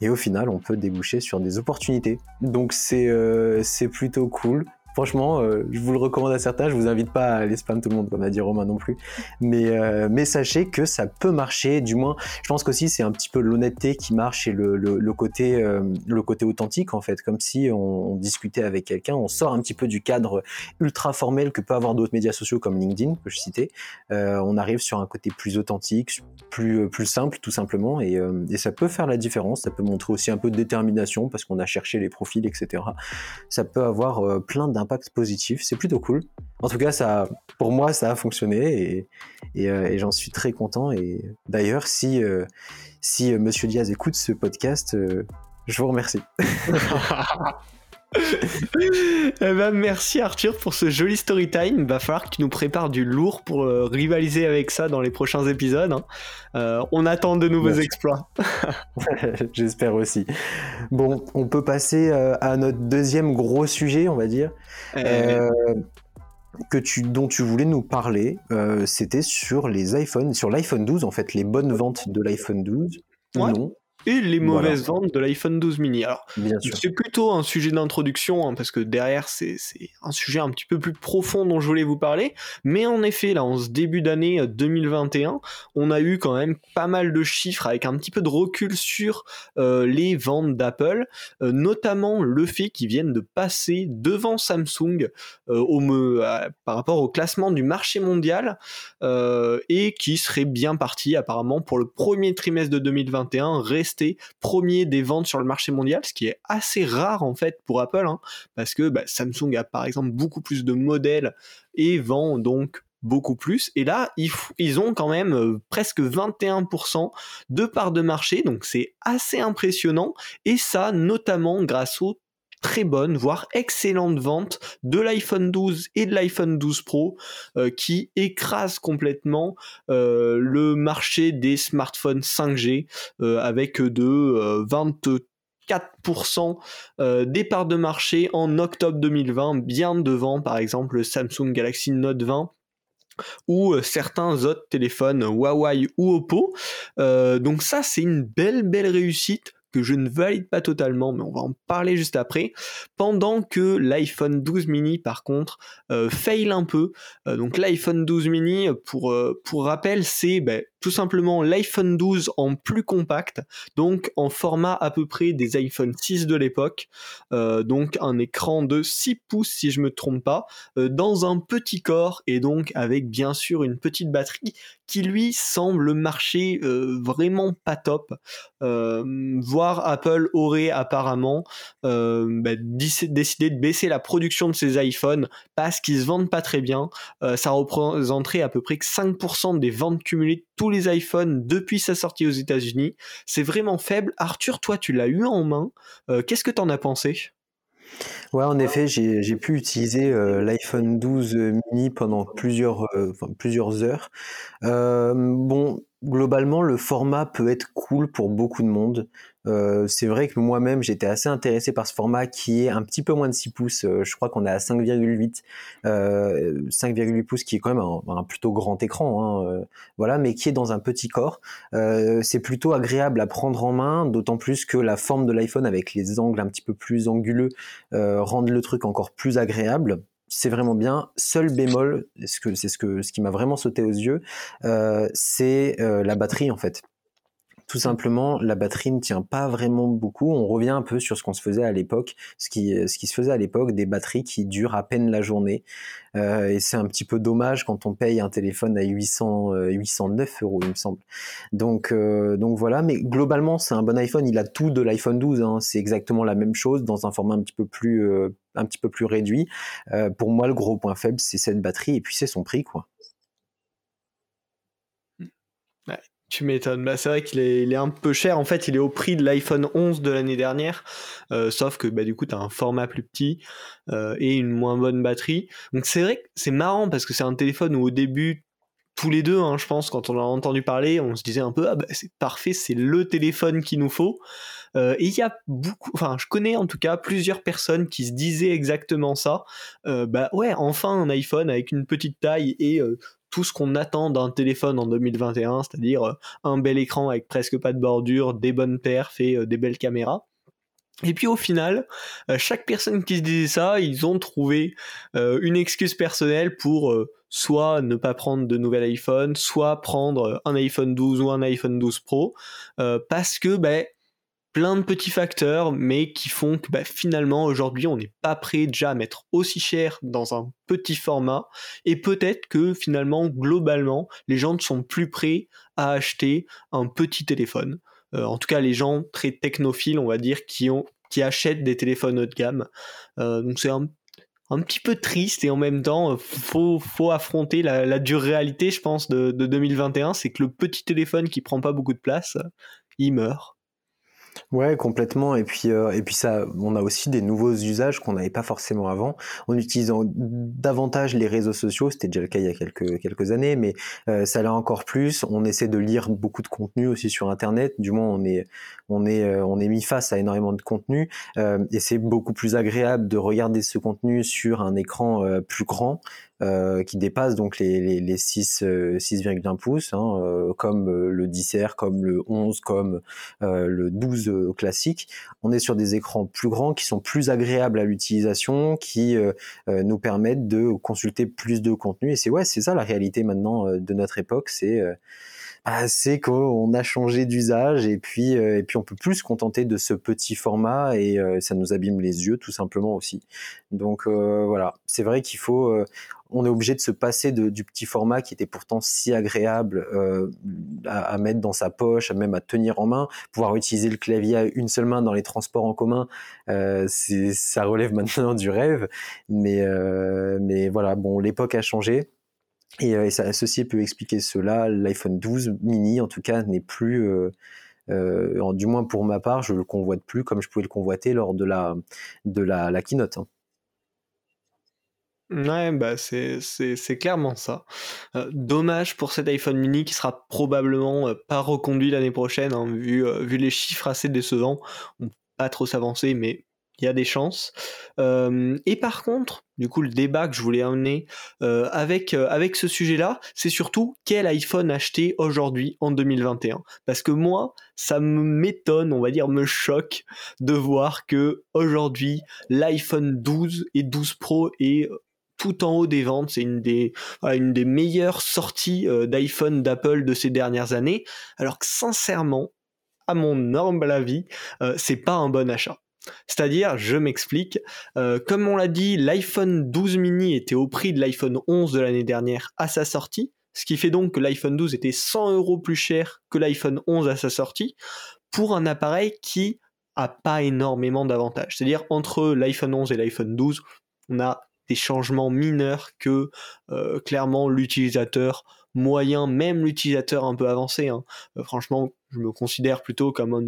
Et au final, on peut déboucher sur des opportunités. Donc c'est euh, c'est plutôt cool. Franchement, euh, je vous le recommande à certains. Je vous invite pas à aller spam tout le monde, comme a dit Romain non plus. Mais, euh, mais sachez que ça peut marcher. Du moins, je pense qu'aussi c'est un petit peu l'honnêteté qui marche et le, le, côté, euh, le côté authentique en fait, comme si on, discutait avec quelqu'un. On sort un petit peu du cadre ultra formel que peut avoir d'autres médias sociaux comme LinkedIn que je citais. On arrive sur un côté plus authentique, plus plus simple tout simplement, et, et ça peut faire la différence. Ça peut montrer aussi un peu de détermination parce qu'on a cherché les profils, etc. Ça peut avoir plein d'un impact positif. C'est plutôt cool. En tout cas, ça, pour moi, ça a fonctionné et, euh, j'en suis très content. Et d'ailleurs, si, euh, si euh, Monsieur Diaz écoute ce podcast, je vous remercie. [LAUGHS] eh ben, merci Arthur pour ce joli story time. Va falloir que tu nous prépares du lourd pour euh, rivaliser avec ça dans les prochains épisodes. Hein. Euh, on attend de nouveaux exploits. [LAUGHS] [LAUGHS] J'espère aussi. Bon, on peut passer euh, à notre deuxième gros sujet, on va dire. Que tu, dont tu voulais nous parler, c'était sur les iPhones, sur l'iPhone 12 en fait, les bonnes ventes de l'iPhone 12 non et les mauvaises ventes de l'iPhone 12 mini. Alors, c'est plutôt un sujet d'introduction, hein, parce que derrière, c'est un sujet un petit peu plus profond dont je voulais vous parler. Mais en effet, là, en ce début d'année 2021, euh, on a eu quand même pas mal de chiffres avec un petit peu de recul sur euh, les ventes d'Apple, euh, notamment le fait qu'ils viennent de passer devant Samsung au, par rapport au classement du marché mondial et qui serait bien parti apparemment pour le premier trimestre de 2021 premier des ventes sur le marché mondial, ce qui est assez rare en fait pour Apple, hein, parce que bah, Samsung a par exemple beaucoup plus de modèles et vend donc beaucoup plus. Et là, ils, ont quand même euh, presque 21% de part de marché, donc c'est assez impressionnant. Et ça, notamment grâce au très bonne, voire excellente vente de l'iPhone 12 et de l'iPhone 12 Pro euh, qui écrase complètement euh, le marché des smartphones 5G euh, avec de 24% des parts de marché en octobre 2020, bien devant par exemple le Samsung Galaxy Note 20 ou certains autres téléphones Huawei ou Oppo. donc ça c'est une belle belle réussite que je ne valide pas totalement, mais on va en parler juste après, pendant que l'iPhone 12 mini, par contre, euh, fail un peu. Euh, donc l'iPhone 12 mini, pour, euh, pour rappel, c'est ben, tout simplement l'iPhone 12 en plus compact, donc en format à peu près des iPhone 6 de l'époque, donc un écran de 6 pouces si je me trompe pas, dans un petit corps et donc avec bien sûr une petite batterie qui lui semble marcher vraiment pas top, voire Apple aurait apparemment euh, bah, décidé de baisser la production de ses iPhones parce qu'ils se vendent pas très bien. Euh, ça représenterait à peu près que 5% des ventes cumulées de tous les iPhones depuis sa sortie aux États-Unis. C'est vraiment faible. Arthur, toi, tu l'as eu en main. Euh, qu'est-ce que tu en as pensé? Ouais, en effet, j'ai pu utiliser l'iPhone 12 mini pendant plusieurs, plusieurs heures. bon, globalement, le format peut être cool pour beaucoup de monde. Euh, c'est vrai que moi-même, j'étais assez intéressé par ce format qui est un petit peu moins de 6 pouces. Euh, je crois qu'on est à 5,8. Euh, 5,8 pouces qui est quand même un, plutôt grand écran. Hein, euh, voilà, mais qui est dans un petit corps. c'est plutôt agréable à prendre en main, d'autant plus que la forme de l'iPhone avec les angles un petit peu plus anguleux rendent le truc encore plus agréable c'est vraiment bien. Seul bémol, c'est ce que ce qui m'a vraiment sauté aux yeux, c'est la batterie en fait tout simplement, la batterie ne tient pas vraiment beaucoup. On revient un peu sur ce qu'on se faisait à l'époque, ce qui, qui se faisait à l'époque, des batteries qui durent à peine la journée. Euh, et c'est un petit peu dommage quand on paye un téléphone à 800, 809 euh, euros, il me semble. Donc, euh, donc voilà. Mais globalement, c'est un bon iPhone. Il a tout de l'iPhone 12. Hein. C'est exactement la même chose dans un format un petit peu plus, un petit peu plus réduit. pour moi, le gros point faible, c'est cette batterie et puis c'est son prix, quoi. Tu m'étonnes. Bah, c'est vrai qu'il est, un peu cher. En fait, il est au prix de l'iPhone 11 de l'année dernière. Euh, sauf que bah, du coup, tu as un format plus petit euh, et une moins bonne batterie. Donc c'est vrai que c'est marrant parce que c'est un téléphone où au début, tous les deux, hein, je pense, quand on a entendu parler, on se disait un peu, ah bah, c'est parfait, c'est le téléphone qu'il nous faut. Euh, et il y a beaucoup, enfin, je connais en tout cas plusieurs personnes qui se disaient exactement ça. bah ouais, enfin un iPhone avec une petite taille et tout ce qu'on attend d'un téléphone en 2021, c'est-à-dire euh, un bel écran avec presque pas de bordure, des bonnes perfs et euh, des belles caméras. Et puis au final, euh, chaque personne qui se disait ça, ils ont trouvé une excuse personnelle pour soit ne pas prendre de nouvel iPhone, soit prendre un iPhone 12 ou un iPhone 12 Pro, parce que ben, plein de petits facteurs, mais qui font que bah, finalement aujourd'hui on n'est pas prêt déjà à mettre aussi cher dans un petit format, et peut-être que finalement globalement les gens ne sont plus prêts à acheter un petit téléphone. Euh, en tout cas les gens très technophiles on va dire qui ont qui achètent des téléphones haut de gamme. Euh, donc c'est un, petit peu triste et en même temps faut, faut affronter la, dure réalité je pense de, de 2021, c'est que le petit téléphone qui prend pas beaucoup de place, il meurt. Ouais, complètement. Et puis, euh, et puis ça, on a aussi des nouveaux usages qu'on n'avait pas forcément avant. En utilisant davantage les réseaux sociaux, c'était déjà le cas il y a quelques quelques années, mais euh, ça l'a encore plus. On essaie de lire beaucoup de contenu aussi sur Internet. Du moins, on est on est euh, on est mis face à énormément de contenu, et c'est beaucoup plus agréable de regarder ce contenu sur un écran plus grand euh, qui dépasse donc les, les, les 6, 6,1 euh, pouces, hein, euh, comme le 10R, comme le 11, comme le 12 classique. On est sur des écrans plus grands qui sont plus agréables à l'utilisation, qui nous permettent de consulter plus de contenu. Et c'est ouais, c'est ça la réalité maintenant de notre époque, c'est bah, c'est qu'on a changé d'usage et puis et puis on peut plus se contenter de ce petit format et ça nous abîme les yeux tout simplement aussi. Donc voilà, c'est vrai qu'il faut on est obligé de se passer du petit format qui était pourtant si agréable euh, à, mettre dans sa poche, même à tenir en main, pouvoir utiliser le clavier à une seule main dans les transports en commun, euh, ça relève [LAUGHS] maintenant du rêve. Mais, euh, mais voilà, bon, l'époque a changé. Et, ça, ceci peut expliquer cela. L'iPhone 12 mini, en tout cas, n'est plus, du moins pour ma part, je le convoite plus comme je pouvais le convoiter lors de la, de la, keynote. Hein. Ouais, bah c'est, clairement ça. Euh, dommage pour cet iPhone mini qui sera probablement euh, pas reconduit l'année prochaine, hein, vu, euh, vu les chiffres assez décevants. On peut pas trop s'avancer, mais il y a des chances. et par contre, du coup, le débat que je voulais amener avec, avec ce sujet-là, c'est surtout quel iPhone acheter aujourd'hui en 2021. Parce que moi, ça m'étonne, on va dire, me choque de voir que aujourd'hui, l'iPhone 12 et 12 Pro est tout en haut des ventes. C'est une des, meilleures sorties euh, d'iPhone d'Apple de ces dernières années. Alors que sincèrement, à mon humble avis, euh, c'est pas un bon achat. C'est-à-dire, je m'explique, euh, comme on l'a dit, l'iPhone 12 mini était au prix de l'iPhone 11 de l'année dernière à sa sortie, ce qui fait donc que l'iPhone 12 était 100 euros plus cher que l'iPhone 11 à sa sortie, pour un appareil qui a pas énormément d'avantages. C'est-à-dire, entre l'iPhone 11 et l'iPhone 12, on a des changements mineurs que euh, clairement l'utilisateur moyen, même l'utilisateur un peu avancé. Hein. Euh, franchement, je me considère plutôt comme un,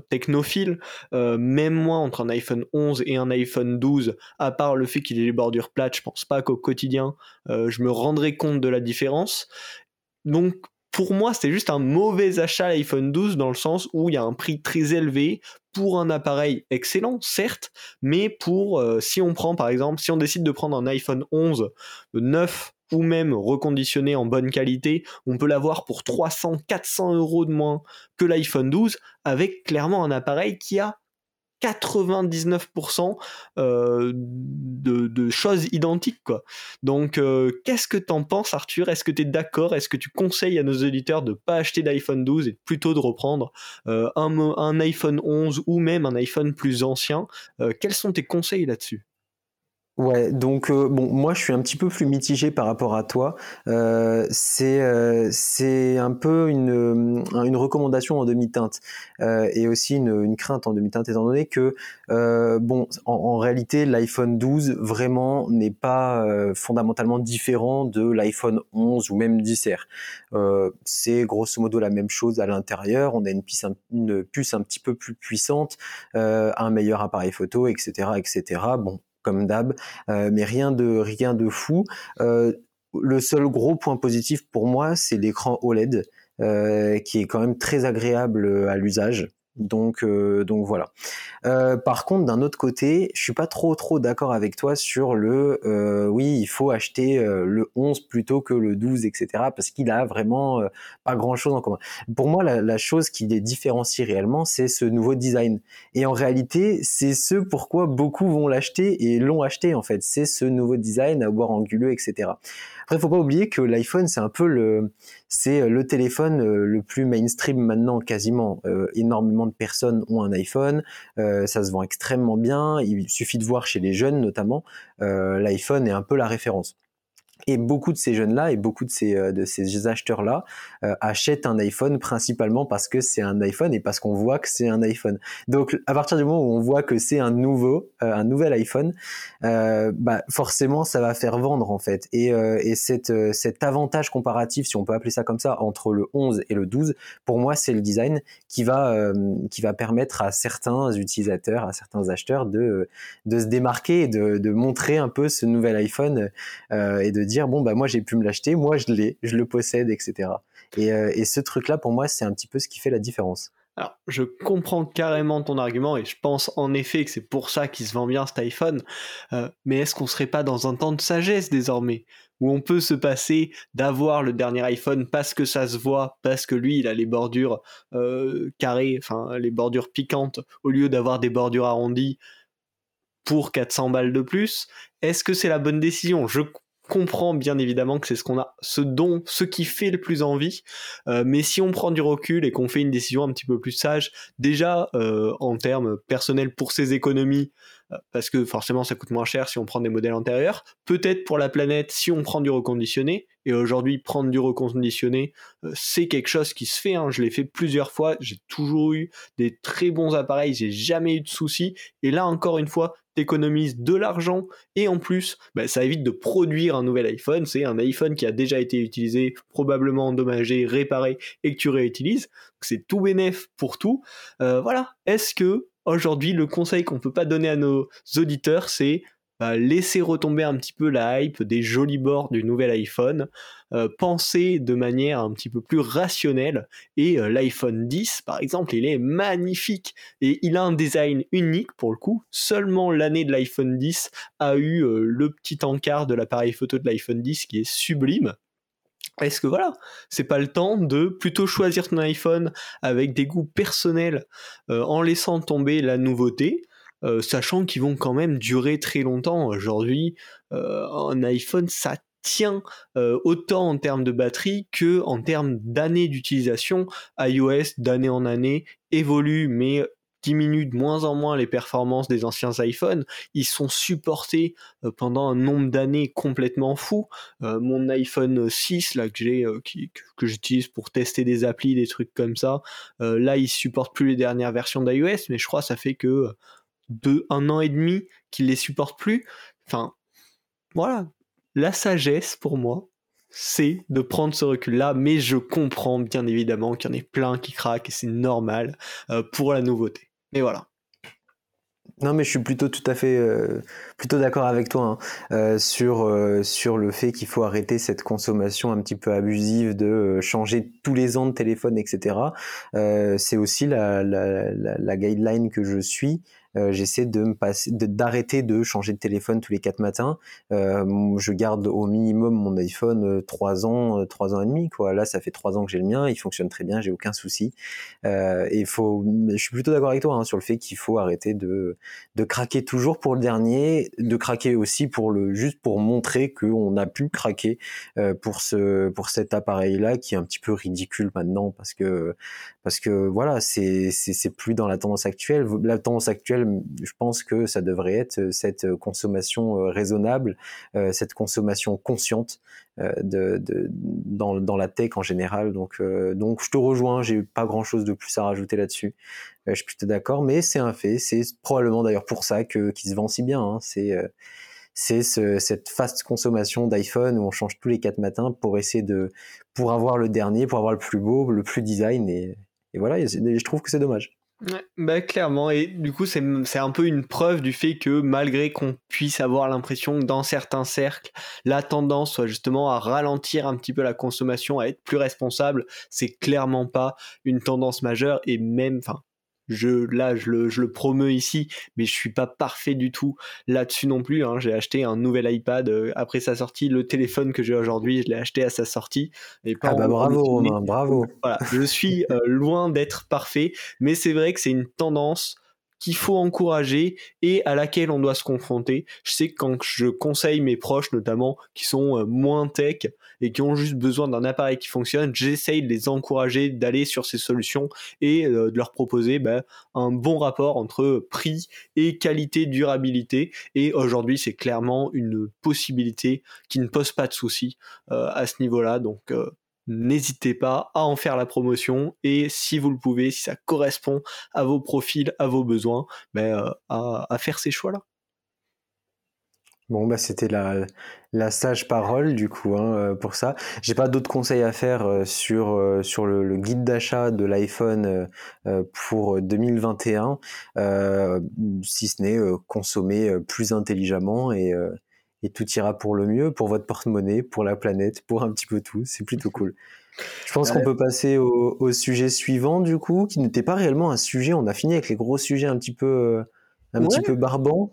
technophile. Euh, même moi, entre un iPhone 11 et un iPhone 12, à part le fait qu'il ait les bordures plates, je pense pas qu'au quotidien, je me rendrai compte de la différence. Donc, pour moi, c'était juste un mauvais achat l'iPhone 12 dans le sens où il y a un prix très élevé pour un appareil excellent, certes, mais pour, euh, si on prend par exemple, si on décide de prendre un iPhone 11 neuf ou même reconditionné en bonne qualité, on peut l'avoir pour 300, 400 euros de moins que l'iPhone 12 avec clairement un appareil qui a 99% euh, de, choses identiques quoi. Donc euh, qu'est-ce que t'en penses Arthur? Est-ce que tu es d'accord? Est-ce que tu conseilles à nos auditeurs de pas acheter d'iPhone 12 et plutôt de reprendre euh, un, iPhone 11 ou même un iPhone plus ancien? Quels sont tes conseils là-dessus? Ouais, donc euh, bon, moi je suis un petit peu plus mitigé par rapport à toi. Euh, c'est euh, c'est un peu une une recommandation en demi-teinte et aussi une, une crainte en demi-teinte étant donné que bon, en, réalité l'iPhone 12 vraiment n'est pas fondamentalement différent de l'iPhone 11 ou même 10R. c'est grosso modo la même chose à l'intérieur. On a une puce une puce un petit peu plus puissante, un meilleur appareil photo, etc., etc. Bon comme d'hab, euh, mais rien de rien de fou. Euh, le seul gros point positif pour moi, c'est l'écran OLED, euh, qui est quand même très agréable à l'usage. Donc, euh, donc voilà. Euh, par contre, d'un autre côté, je suis pas trop trop d'accord avec toi sur le euh, oui, il faut acheter le 11 plutôt que le 12, etc. Parce qu'il a vraiment pas grand chose en commun. Pour moi, la, la chose qui les différencie réellement, c'est ce nouveau design. Et en réalité, c'est ce pourquoi beaucoup vont l'acheter et l'ont acheté en fait. C'est ce nouveau design à boire anguleux, etc. Après, faut pas oublier que l'iPhone, c'est un peu le, c'est le téléphone le plus mainstream maintenant, quasiment. énormément de personnes ont un iPhone, euh, ça se vend extrêmement bien, il suffit de voir chez les jeunes notamment, euh, l'iPhone est un peu la référence. Et beaucoup de ces jeunes-là et beaucoup de ces, euh, acheteurs-là euh, achètent un iPhone principalement parce que c'est un iPhone et parce qu'on voit que c'est un iPhone. Donc à partir du moment où on voit que c'est un nouveau, euh, un nouvel iPhone, bah, forcément ça va faire vendre en fait. Et, cet avantage comparatif, si on peut appeler ça comme ça, entre le 11 et le 12, pour moi c'est le design qui va, permettre à certains utilisateurs, à certains acheteurs de, de se démarquer et de, de montrer un peu ce nouvel iPhone et de dire dire bon bah moi j'ai pu me l'acheter, moi je l'ai, je le possède, etc. Euh, et, ce truc-là pour moi c'est un petit peu ce qui fait la différence. Alors, je comprends carrément ton argument et je pense en effet que c'est pour ça qu'il se vend bien cet iPhone. Euh, mais est-ce qu'on serait pas dans un temps de sagesse désormais où on peut se passer d'avoir le dernier iPhone parce que ça se voit, parce que lui il a les bordures euh, carrées, enfin les bordures piquantes, au lieu d'avoir des bordures arrondies pour 400 balles de plus? Est-ce que c'est la bonne décision? Je comprend bien évidemment que c'est ce qu'on a, ce dont, ce qui fait le plus envie. Euh, mais si on prend du recul et qu'on fait une décision un petit peu plus sage, déjà euh, en termes personnels pour ses économies, euh, parce que forcément ça coûte moins cher si on prend des modèles antérieurs. Peut-être pour la planète si on prend du reconditionné. Et aujourd'hui, prendre du reconditionné, c'est quelque chose qui se fait. Hein. Je l'ai fait plusieurs fois. J'ai toujours eu des très bons appareils. J'ai jamais eu de soucis. Et là, encore une fois, t'économises de l'argent et en plus, bah, ça évite de produire un nouvel iPhone. C'est un iPhone qui a déjà été utilisé, probablement endommagé, réparé et que tu réutilises. C'est tout bénéf pour tout. Euh, voilà. Est-ce que aujourd'hui, le conseil qu'on peut pas donner à nos auditeurs, c'est bah, laisser retomber un petit peu la hype des jolis bords du nouvel iPhone, euh, penser de manière un petit peu plus rationnelle. Et euh, l'iPhone 10, par exemple, il est magnifique et il a un design unique pour le coup. Seulement l'année de l'iPhone 10 a eu euh, le petit encart de l'appareil photo de l'iPhone 10 qui est sublime. Est-ce que voilà, c'est pas le temps de plutôt choisir ton iPhone avec des goûts personnels en laissant tomber la nouveauté? Euh, sachant qu'ils vont quand même durer très longtemps. Aujourd'hui, euh, un iPhone, ça tient euh, autant en termes de batterie que en termes d'années d'utilisation. iOS, d'année en année, évolue, mais diminue de moins en moins les performances des anciens iPhones. Ils sont supportés pendant un nombre d'années complètement fou. mon iPhone 6 là que j'ai, que j'utilise pour tester des applis, des trucs comme ça, là il supporte plus les dernières versions d'iOS, mais je crois que ça fait que de un an et demi qu'il les supporte plus. Enfin, voilà. La sagesse pour moi, c'est de prendre ce recul-là, mais je comprends bien évidemment qu'il y en ait plein qui craquent et c'est normal euh, pour la nouveauté. Mais voilà. Non, mais je suis plutôt tout à fait euh, plutôt d'accord avec toi hein, euh, sur sur le fait qu'il faut arrêter cette consommation un petit peu abusive de changer tous les ans de téléphone, etc. c'est aussi la, la, la, guideline que je suis euh, j'essaie de me passer, d'arrêter de, changer de téléphone tous les quatre matins. Euh, je garde au minimum mon iPhone euh, trois ans, trois ans et demi. Quoi. Là, ça fait trois ans que j'ai le mien, il fonctionne très bien, j'ai aucun souci. et il faut, je suis plutôt d'accord avec toi hein, sur le fait qu'il faut arrêter de, de craquer toujours pour le dernier, de craquer aussi pour le juste pour montrer qu'on a pu craquer pour ce pour cet appareil-là qui est un petit peu ridicule maintenant parce que parce que voilà, c'est c'est plus dans la tendance actuelle. La tendance actuelle, je pense que ça devrait être euh, cette consommation euh, raisonnable, euh, cette consommation consciente de, dans, la tech en général. Donc donc je te rejoins, j'ai pas grand chose de plus à rajouter là-dessus. je suis plutôt d'accord, mais c'est un fait. C'est probablement d'ailleurs pour ça que qui se vend si bien. Hein. C'est c'est ce, cette fast consommation d'iPhone où on change tous les quatre matins pour essayer de pour avoir le dernier, pour avoir le plus beau, le plus design et voilà, je trouve que c'est dommage. Bah clairement, et du coup c'est un peu une preuve du fait que malgré qu'on puisse avoir l'impression que dans certains cercles, la tendance soit justement à ralentir un petit peu la consommation, à être plus responsable, c'est clairement pas une tendance majeure, et même, je là je le, je le promeux ici mais je suis pas parfait du tout là-dessus non plus hein. j'ai acheté un nouvel iPad euh, après sa sortie. Le téléphone que j'ai aujourd'hui je l'ai acheté à sa sortie. Et pas ah bah bravo Romain bravo. voilà. Je suis euh, loin d'être parfait mais c'est vrai que c'est une tendance qu'il faut encourager et à laquelle on doit se confronter. Je sais que quand je conseille mes proches notamment qui sont euh, moins tech et qui ont juste besoin d'un appareil qui fonctionne, j'essaye de les encourager d'aller sur ces solutions et euh, de leur proposer bah, un bon rapport entre prix et qualité durabilité. Et aujourd'hui, c'est clairement une possibilité qui ne pose pas de soucis euh, à ce niveau-là. Donc n'hésitez pas à en faire la promotion et si vous le pouvez, si ça correspond à vos profils, à vos besoins, ben, à, faire ces choix-là. Bon, bah, c'était la, la sage parole du coup hein, euh, pour ça. J'ai pas d'autres conseils à faire euh, sur sur le, guide d'achat de l'iPhone pour 2021, si ce n'est consommer plus intelligemment et et tout ira pour le mieux, pour votre porte-monnaie, pour la planète, pour un petit peu tout. C'est plutôt cool. Je pense qu'on peut passer au, sujet suivant, du coup, qui n'était pas réellement un sujet. On a fini avec les gros sujets un petit peu, euh, un petit peu barbants.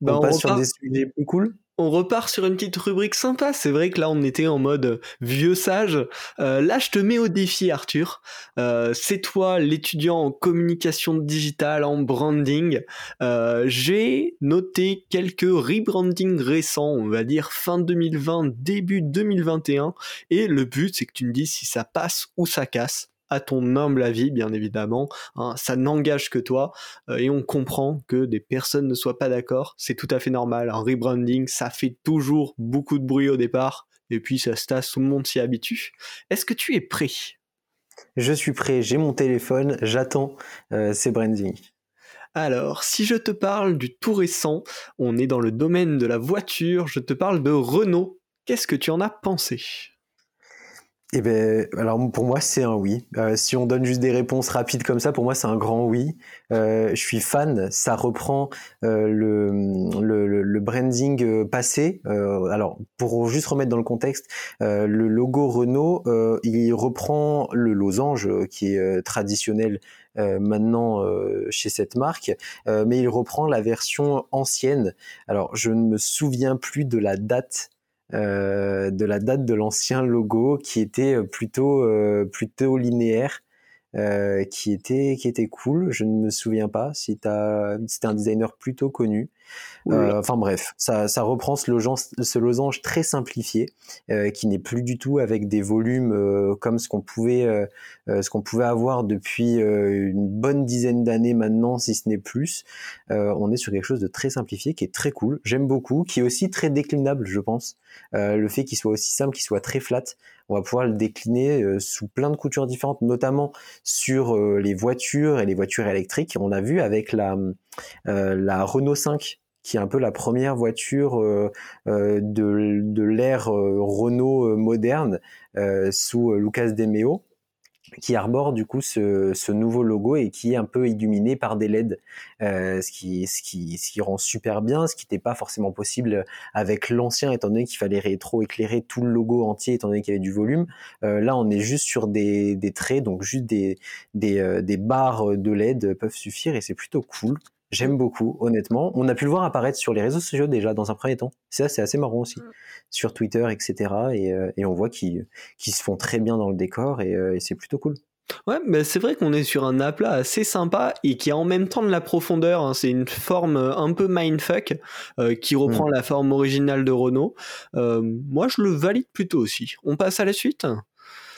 Bah, on passe sur des sujets plus cool on repart sur une petite rubrique sympa. C'est vrai que là, on était en mode vieux sage. Euh, là, je te mets au défi, Arthur. Euh, c'est toi, l'étudiant en communication digitale, en branding. Euh, j'ai noté quelques rebrandings récents, on va dire fin 2020, début 2021. Et le but, c'est que tu me dises si ça passe ou ça casse à ton humble avis, bien évidemment. Hein, ça n'engage que toi euh, et on comprend que des personnes ne soient pas d'accord. C'est tout à fait normal. Un rebranding, ça fait toujours beaucoup de bruit au départ et puis ça se tasse, tout le monde s'y habitue. Est-ce que tu es prêt? Je suis prêt, j'ai mon téléphone, j'attends euh, ces brandings. Alors, si je te parle du tout récent, on est dans le domaine de la voiture, je te parle de Renault. Qu'est-ce que tu en as pensé? Eh ben, alors pour moi c'est un oui. Euh, si on donne juste des réponses rapides comme ça, pour moi c'est un grand oui. Euh, je suis fan. Ça reprend euh, le, le, le, branding passé. alors pour juste remettre dans le contexte, le logo Renault, il reprend le losange qui est traditionnel maintenant chez cette marque, mais il reprend la version ancienne. Alors je ne me souviens plus de la date euh, de la date de l'ancien logo qui était euh, plutôt euh, plutôt linéaire euh, qui était qui était cool. Je ne me souviens pas si t'as c'était un designer plutôt connu. Euh, enfin bref, ça, ça reprend ce losange, ce losange très simplifié euh, qui n'est plus du tout avec des volumes euh, comme ce qu'on pouvait euh, ce qu'on pouvait avoir depuis une bonne dizaine d'années maintenant, si ce n'est plus. on est sur quelque chose de très simplifié qui est très cool. J'aime beaucoup, qui est aussi très déclinable, je pense. le fait qu'il soit aussi simple, qu'il soit très flat, on va pouvoir le décliner sous plein de coutures différentes, notamment sur les voitures et les voitures électriques. On a vu avec la, la Renault 5 qui est un peu la première voiture euh, euh, de, de l'ère euh, Renault moderne sous Lucas Demeo qui arbore du coup ce, ce, nouveau logo et qui est un peu illuminé par des LED, euh, ce, qui, ce, qui, ce qui rend super bien, ce qui n'était pas forcément possible avec l'ancien, étant donné qu'il fallait rétro-éclairer tout le logo entier, étant donné qu'il y avait du volume. Euh, là, on est juste sur des, des traits, donc juste des, des, des barres de LED peuvent suffire et c'est plutôt cool. J'aime beaucoup, honnêtement. On a pu le voir apparaître sur les réseaux sociaux déjà dans un premier temps. Ça, c'est assez marrant aussi. Sur Twitter, etc. Euh, et, on voit qu'ils se font très bien dans le décor euh, et, c'est plutôt cool. Ouais, mais c'est vrai qu'on est sur un aplat assez sympa et qui a en même temps de la profondeur. Hein. C'est une forme euh, un peu mindfuck qui reprend mm. la forme originale de Renault. moi, je le valide plutôt aussi. On passe à la suite?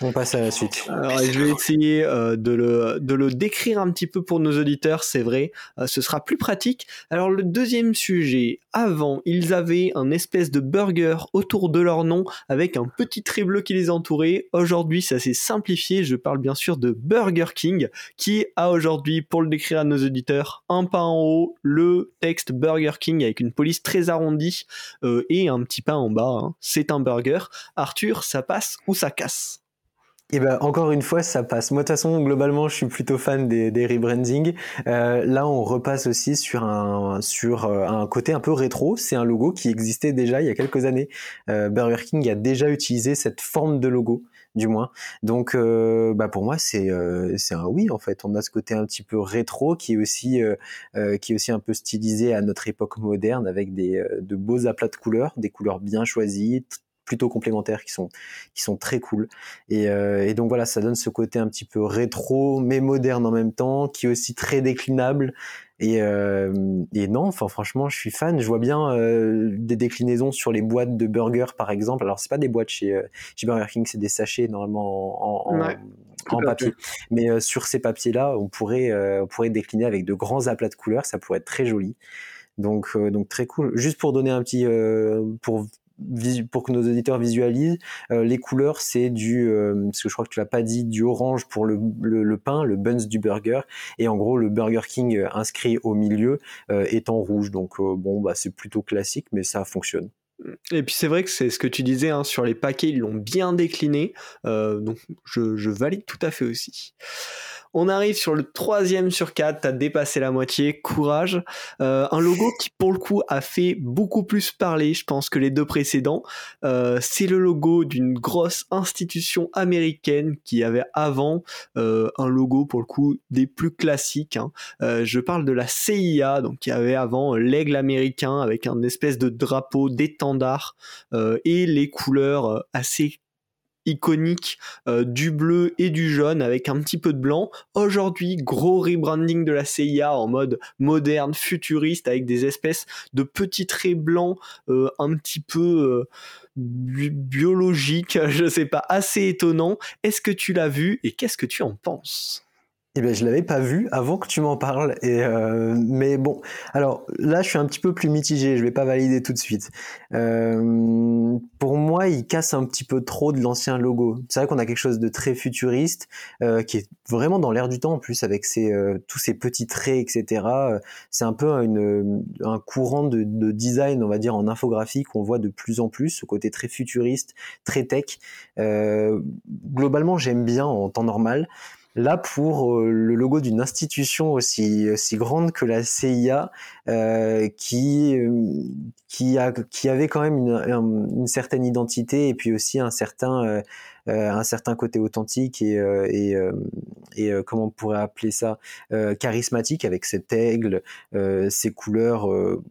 On passe à la suite. Alors, je vais essayer euh, de, le, de le décrire un petit peu pour nos auditeurs, c'est vrai, euh, ce sera plus pratique. Alors le deuxième sujet, avant, ils avaient un espèce de burger autour de leur nom avec un petit trait bleu qui les entourait. Aujourd'hui, ça s'est simplifié, je parle bien sûr de Burger King, qui a aujourd'hui, pour le décrire à nos auditeurs, un pain en haut, le texte Burger King avec une police très arrondie euh, et un petit pain en bas. Hein. C'est un burger. Arthur, ça passe ou ça casse? Et eh ben encore une fois, ça passe. Moi, de toute façon, globalement, je suis plutôt fan des, des rebranding. Euh, là, on repasse aussi sur un sur euh, un côté un peu rétro. C'est un logo qui existait déjà il y a quelques années. Euh, Burger King a déjà utilisé cette forme de logo, du moins. Donc, euh, bah pour moi, c'est euh, c'est un oui en fait. On a ce côté un petit peu rétro qui est aussi qui est aussi un peu stylisé à notre époque moderne avec des de beaux aplats de couleurs, des couleurs bien choisies, plutôt complémentaires qui sont qui sont très cool et, euh, et, donc voilà ça donne ce côté un petit peu rétro mais moderne en même temps qui est aussi très déclinable Et, et non, enfin franchement, je suis fan. Je vois bien des déclinaisons sur les boîtes de burgers, par exemple. Alors c'est pas des boîtes chez, chez Burger King, c'est des sachets normalement en, en, papier. Mais sur ces papiers-là, on pourrait, on pourrait décliner avec de grands aplats de couleurs. Ça pourrait être très joli. Donc, donc très cool. Juste pour donner un petit, pour pour que nos auditeurs visualisent, euh, les couleurs, c'est du, euh, que je crois que tu l'as pas dit, du orange pour le, le, pain, le buns du burger, et en gros le Burger King euh, inscrit au milieu est en rouge. Donc bon, bah c'est plutôt classique, mais ça fonctionne. Et puis c'est vrai que c'est ce que tu disais hein, sur les paquets, ils l'ont bien décliné, donc je, valide tout à fait aussi. On arrive sur le troisième sur quatre, t'as dépassé la moitié, courage. Euh, un logo qui pour le coup a fait beaucoup plus parler, je pense, que les deux précédents. Euh, c'est le logo d'une grosse institution américaine qui avait avant euh, un logo pour le coup des plus classiques. Hein. je parle de la CIA, donc qui avait avant l'aigle américain avec un espèce de drapeau d'étendard et les couleurs assez iconique euh, du bleu et du jaune avec un petit peu de blanc. Aujourd'hui, gros rebranding de la CIA en mode moderne, futuriste, avec des espèces de petits traits blancs euh, un petit peu euh, biologiques, [LAUGHS] je sais pas, assez étonnant. Est-ce que tu l'as vu et qu'est-ce que tu en penses? Eh bien, je l'avais pas vu avant que tu m'en parles. Et euh, mais bon, alors là, je suis un petit peu plus mitigé. Je vais pas valider tout de suite. Euh, pour moi, il casse un petit peu trop de l'ancien logo. C'est vrai qu'on a quelque chose de très futuriste, euh, qui est vraiment dans l'air du temps en plus, avec ses, tous ces petits traits, etc. C'est un peu une, un courant de, de, design, on va dire, en infographie qu'on voit de plus en plus, ce côté très futuriste, très tech. globalement, j'aime bien en temps normal. Là, pour euh, le logo d'une institution aussi, aussi grande que la CIA, euh, qui, euh, qui, a, qui avait quand même une, une, certaine identité et puis aussi un certain, euh, un certain côté authentique et, et, et comment on pourrait appeler ça charismatique avec cet aigle, ces couleurs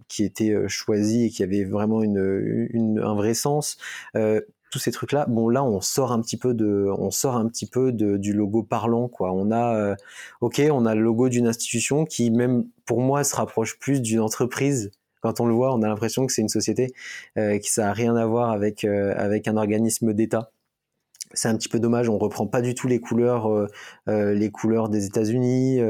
qui étaient choisies et qui avaient vraiment une, une un vrai sens tous ces trucs là bon là on sort un petit peu de on sort un petit peu de, du logo parlant quoi on a euh, ok on a le logo d'une institution qui même pour moi se rapproche plus d'une entreprise quand on le voit on a l'impression que c'est une société euh, qui ça a rien à voir avec euh, avec un organisme d'État c'est un petit peu dommage, on reprend pas du tout les couleurs, euh, les couleurs des États-Unis.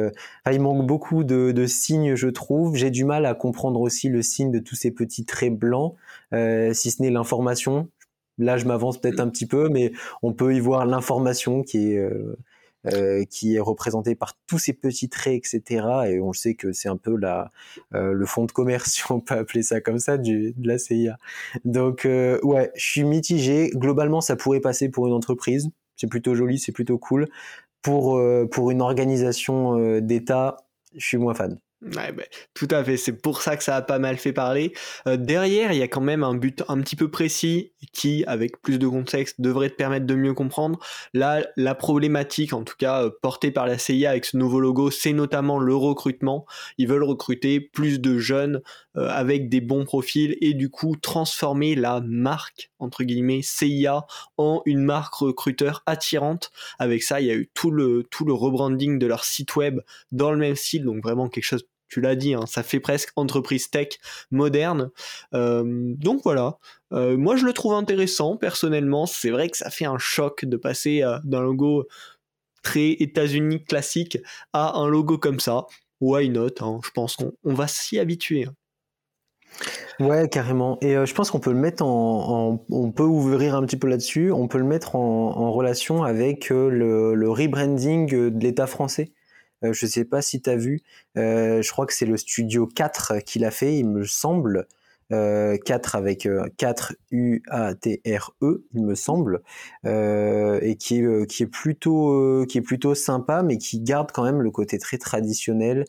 il manque beaucoup de, de, signes, je trouve. J'ai du mal à comprendre aussi le signe de tous ces petits traits blancs, si ce n'est l'information. Là, je m'avance peut-être un petit peu, mais on peut y voir l'information qui est euh, euh, qui est représentée par tous ces petits traits, etc. Et on sait que c'est un peu la euh, le fond de commerce, [LAUGHS] si on peut appeler ça comme ça, du, de la CIA. Donc ouais, je suis mitigé. Globalement, ça pourrait passer pour une entreprise. C'est plutôt joli, c'est plutôt cool. Pour pour une organisation d'État, je suis moins fan. Bah, tout à fait, c'est pour ça que ça a pas mal fait parler. Euh, derrière, il y a quand même un but un petit peu précis qui, avec plus de contexte, devrait te permettre de mieux comprendre. Là, la problématique, en tout cas euh, portée par la CIA avec ce nouveau logo, c'est notamment le recrutement. Ils veulent recruter plus de jeunes euh, avec des bons profils et du coup transformer la marque, entre guillemets, CIA en une marque recruteur attirante. Avec ça, il y a eu tout le, tout le rebranding de leur site web dans le même style, donc vraiment quelque chose tu l'as dit, hein, ça fait presque entreprise tech moderne. Euh, donc voilà, euh, moi je le trouve intéressant personnellement. C'est vrai que ça fait un choc de passer euh, d'un logo très États-Unis classique à un logo comme ça. Why not hein, Je pense qu'on va s'y habituer. Ouais, carrément. Et je pense qu'on peut le mettre en, on peut ouvrir un petit peu là-dessus. On peut le mettre en, relation avec le rebranding de l'État français. Euh, je ne sais pas si tu as vu, euh, je crois que c'est le studio 4 qui l'a fait, il me semble. 4 euh, avec 4 U A T R E il me semble et qui est qui est plutôt qui est plutôt sympa mais qui garde quand même le côté très traditionnel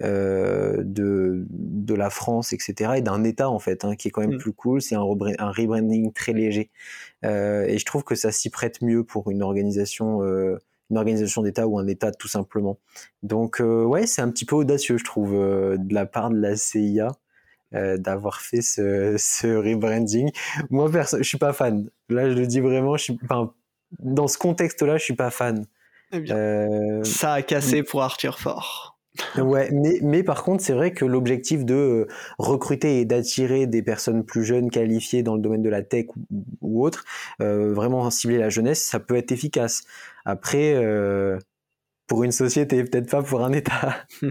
de de la France etc et d'un État en fait hein, qui est quand même mmh. plus cool c'est un, un rebranding très léger et je trouve que ça s'y prête mieux pour une organisation une organisation d'État ou un État tout simplement. Donc euh, ouais, c'est un petit peu audacieux, je trouve, euh, de la part de la CIA. Euh, d'avoir fait ce, [LAUGHS] ce rebranding. Moi, perso, je suis pas fan. Là, je le dis vraiment, je suis, enfin, dans ce contexte-là, je suis pas fan. Eh bien, ça a cassé pour Arthur Fort. Ouais, mais, mais par contre, c'est vrai que l'objectif de euh, recruter et d'attirer des personnes plus jeunes qualifiées dans le domaine de la tech ou, autre, euh, vraiment cibler la jeunesse, ça peut être efficace. Après, euh, pour une société, peut-être pas pour un État. [LAUGHS]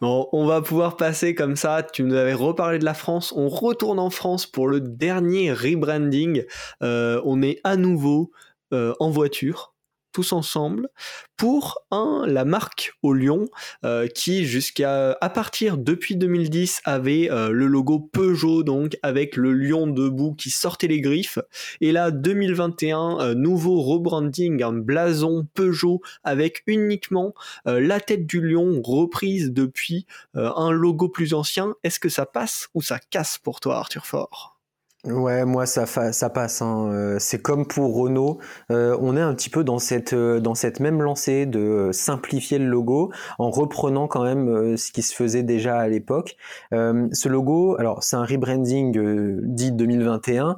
Bon, on va pouvoir passer comme ça. Tu nous avais reparlé de la France. On retourne en France pour le dernier rebranding. on est à nouveau en voiture tous ensemble pour un la marque au Lyon euh, qui jusqu'à à partir depuis 2010 avait euh, le logo Peugeot donc avec le lion debout qui sortait les griffes. Et là 2021 euh, nouveau rebranding un blason Peugeot avec uniquement la tête du lion reprise depuis un logo plus ancien. Est-ce que ça passe ou ça casse pour toi Arthur Fort Ouais, moi ça, ça passe. Hein. Euh, c'est comme pour Renault, euh, on est un petit peu dans cette euh, dans cette même lancée de simplifier le logo en reprenant quand même ce qui se faisait déjà à l'époque. ce logo, alors c'est un rebranding dit 2021.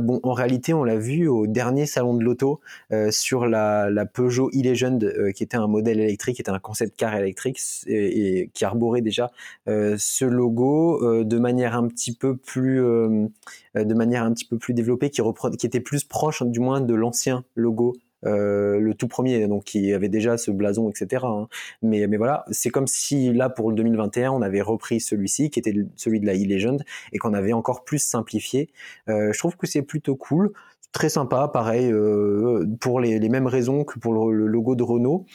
bon, en réalité, on l'a vu au dernier salon de l'auto sur la, la Peugeot e-Legend, qui était un modèle électrique, qui était un concept car électrique et, et qui arborait déjà ce logo de manière un petit peu plus euh, de manière un petit peu plus développée, qui, était plus proche du moins de l'ancien logo euh, le tout premier, donc qui avait déjà ce blason, etc. Hein. Mais, mais voilà, c'est comme si là pour le 2021, on avait repris celui-ci, qui était celui de la e-Legend, et qu'on avait encore plus simplifié. Euh, je trouve que c'est plutôt cool, très sympa, pareil, pour les, mêmes raisons que pour le, logo de Renault.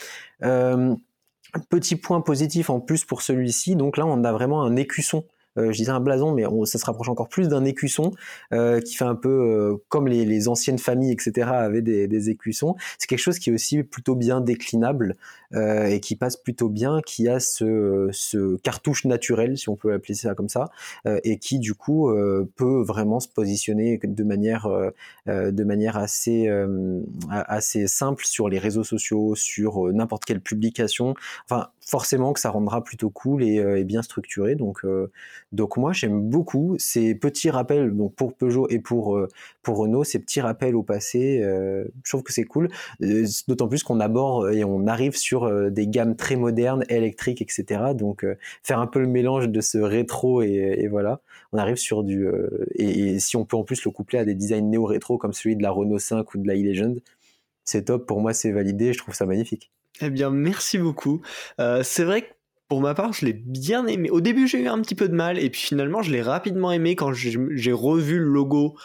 petit point positif en plus pour celui-ci, donc là on a vraiment un écusson euh, je disais un blason, mais on, ça se rapproche encore plus d'un écusson euh, qui fait un peu euh, comme les, les, anciennes familles, etc. avaient des, des écussons. C'est quelque chose qui est aussi plutôt bien déclinable et qui passe plutôt bien, qui a ce, ce cartouche naturel, si on peut appeler ça comme ça, et qui du coup peut vraiment se positionner de manière, de manière assez, assez simple sur les réseaux sociaux, sur n'importe quelle publication. Enfin, forcément que ça rendra plutôt cool et, et bien structuré. Donc donc moi j'aime beaucoup ces petits rappels donc pour Peugeot et pour euh, pour Renault ces petits rappels au passé. Euh, je trouve que c'est cool, euh, d'autant plus qu'on aborde et on arrive sur des gammes très modernes, électriques, etc. Donc faire un peu le mélange de ce rétro et, voilà, on arrive sur du et, si on peut en plus le coupler à des designs néo-rétro comme celui de la Renault 5 ou de la e-Legend, c'est top. Pour moi c'est validé, je trouve ça magnifique. Eh bien, merci beaucoup. c'est vrai que pour ma part, je l'ai bien aimé. Au début, j'ai eu un petit peu de mal, et puis finalement, je l'ai rapidement aimé quand j'ai revu le logo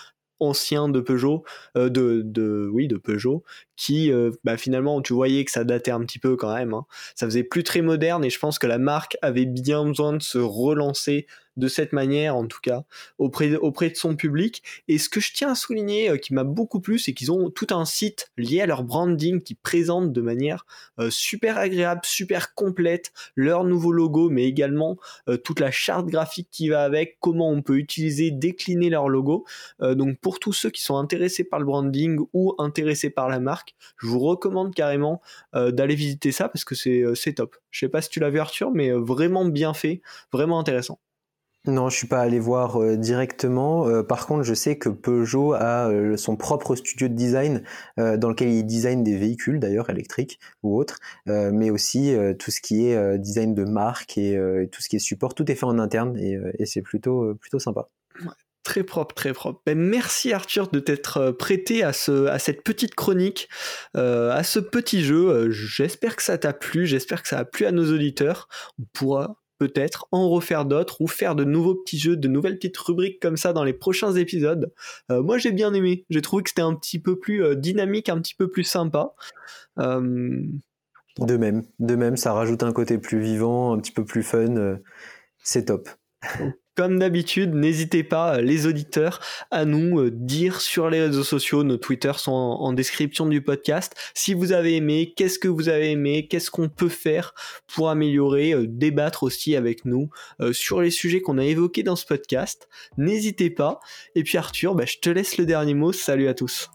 ancien de Peugeot, euh, de, de, oui, de Peugeot, qui, euh, bah, finalement, tu voyais que ça datait un petit peu quand même. Hein. Ça faisait plus très moderne, et je pense que la marque avait bien besoin de se relancer de cette manière, en tout cas, auprès de, son public. Et ce que je tiens à souligner, euh, qui m'a beaucoup plu, c'est qu'ils ont tout un site lié à leur branding qui présente de manière euh, super agréable, super complète leur nouveau logo, mais également euh, toute la charte graphique qui va avec, comment on peut utiliser, décliner leur logo. donc pour tous ceux qui sont intéressés par le branding ou intéressés par la marque, je vous recommande carrément d'aller visiter ça parce que c'est top. Je sais pas si tu l'as vu Arthur, mais vraiment bien fait, vraiment intéressant. Non, je suis pas allé voir euh, directement. Euh, par contre, je sais que Peugeot a euh, son propre studio de design dans lequel il design des véhicules, d'ailleurs électriques ou autres, mais aussi tout ce qui est design de marque et, tout ce qui est support. Tout est fait en interne et, c'est plutôt plutôt sympa. Très propre, très propre. Ben, merci Arthur de t'être prêté à, ce, à cette petite chronique, à ce petit jeu. J'espère que ça t'a plu, j'espère que ça a plu à nos auditeurs. On pourra peut-être en refaire d'autres ou faire de nouveaux petits jeux, de nouvelles petites rubriques comme ça dans les prochains épisodes. Euh, moi j'ai bien aimé, j'ai trouvé que c'était un petit peu plus euh, dynamique, un petit peu plus sympa. Euh, de même, de même, ça rajoute un côté plus vivant, un petit peu plus fun, c'est top. [LAUGHS] Comme d'habitude, n'hésitez pas, euh, les auditeurs, à nous euh, dire sur les réseaux sociaux, nos Twitter sont en, description du podcast, si vous avez aimé, qu'est-ce que vous avez aimé, qu'est-ce qu'on peut faire pour améliorer, euh, débattre aussi avec nous sur les sujets qu'on a évoqués dans ce podcast. N'hésitez pas. Et puis Arthur, bah, je te laisse le dernier mot. Salut à tous.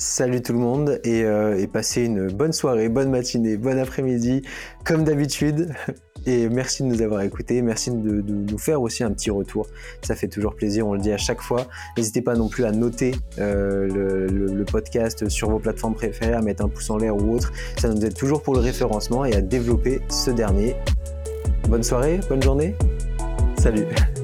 Salut tout le monde et, euh, et passez une bonne soirée, bonne matinée, bon après-midi, comme d'habitude. [LAUGHS] Et merci de nous avoir écoutés, merci de, nous faire aussi un petit retour. Ça fait toujours plaisir, on le dit à chaque fois. N'hésitez pas non plus à noter euh, le, podcast sur vos plateformes préférées, à mettre un pouce en l'air ou autre. Ça nous aide toujours pour le référencement et à développer ce dernier. Bonne soirée, bonne journée. Salut [LAUGHS]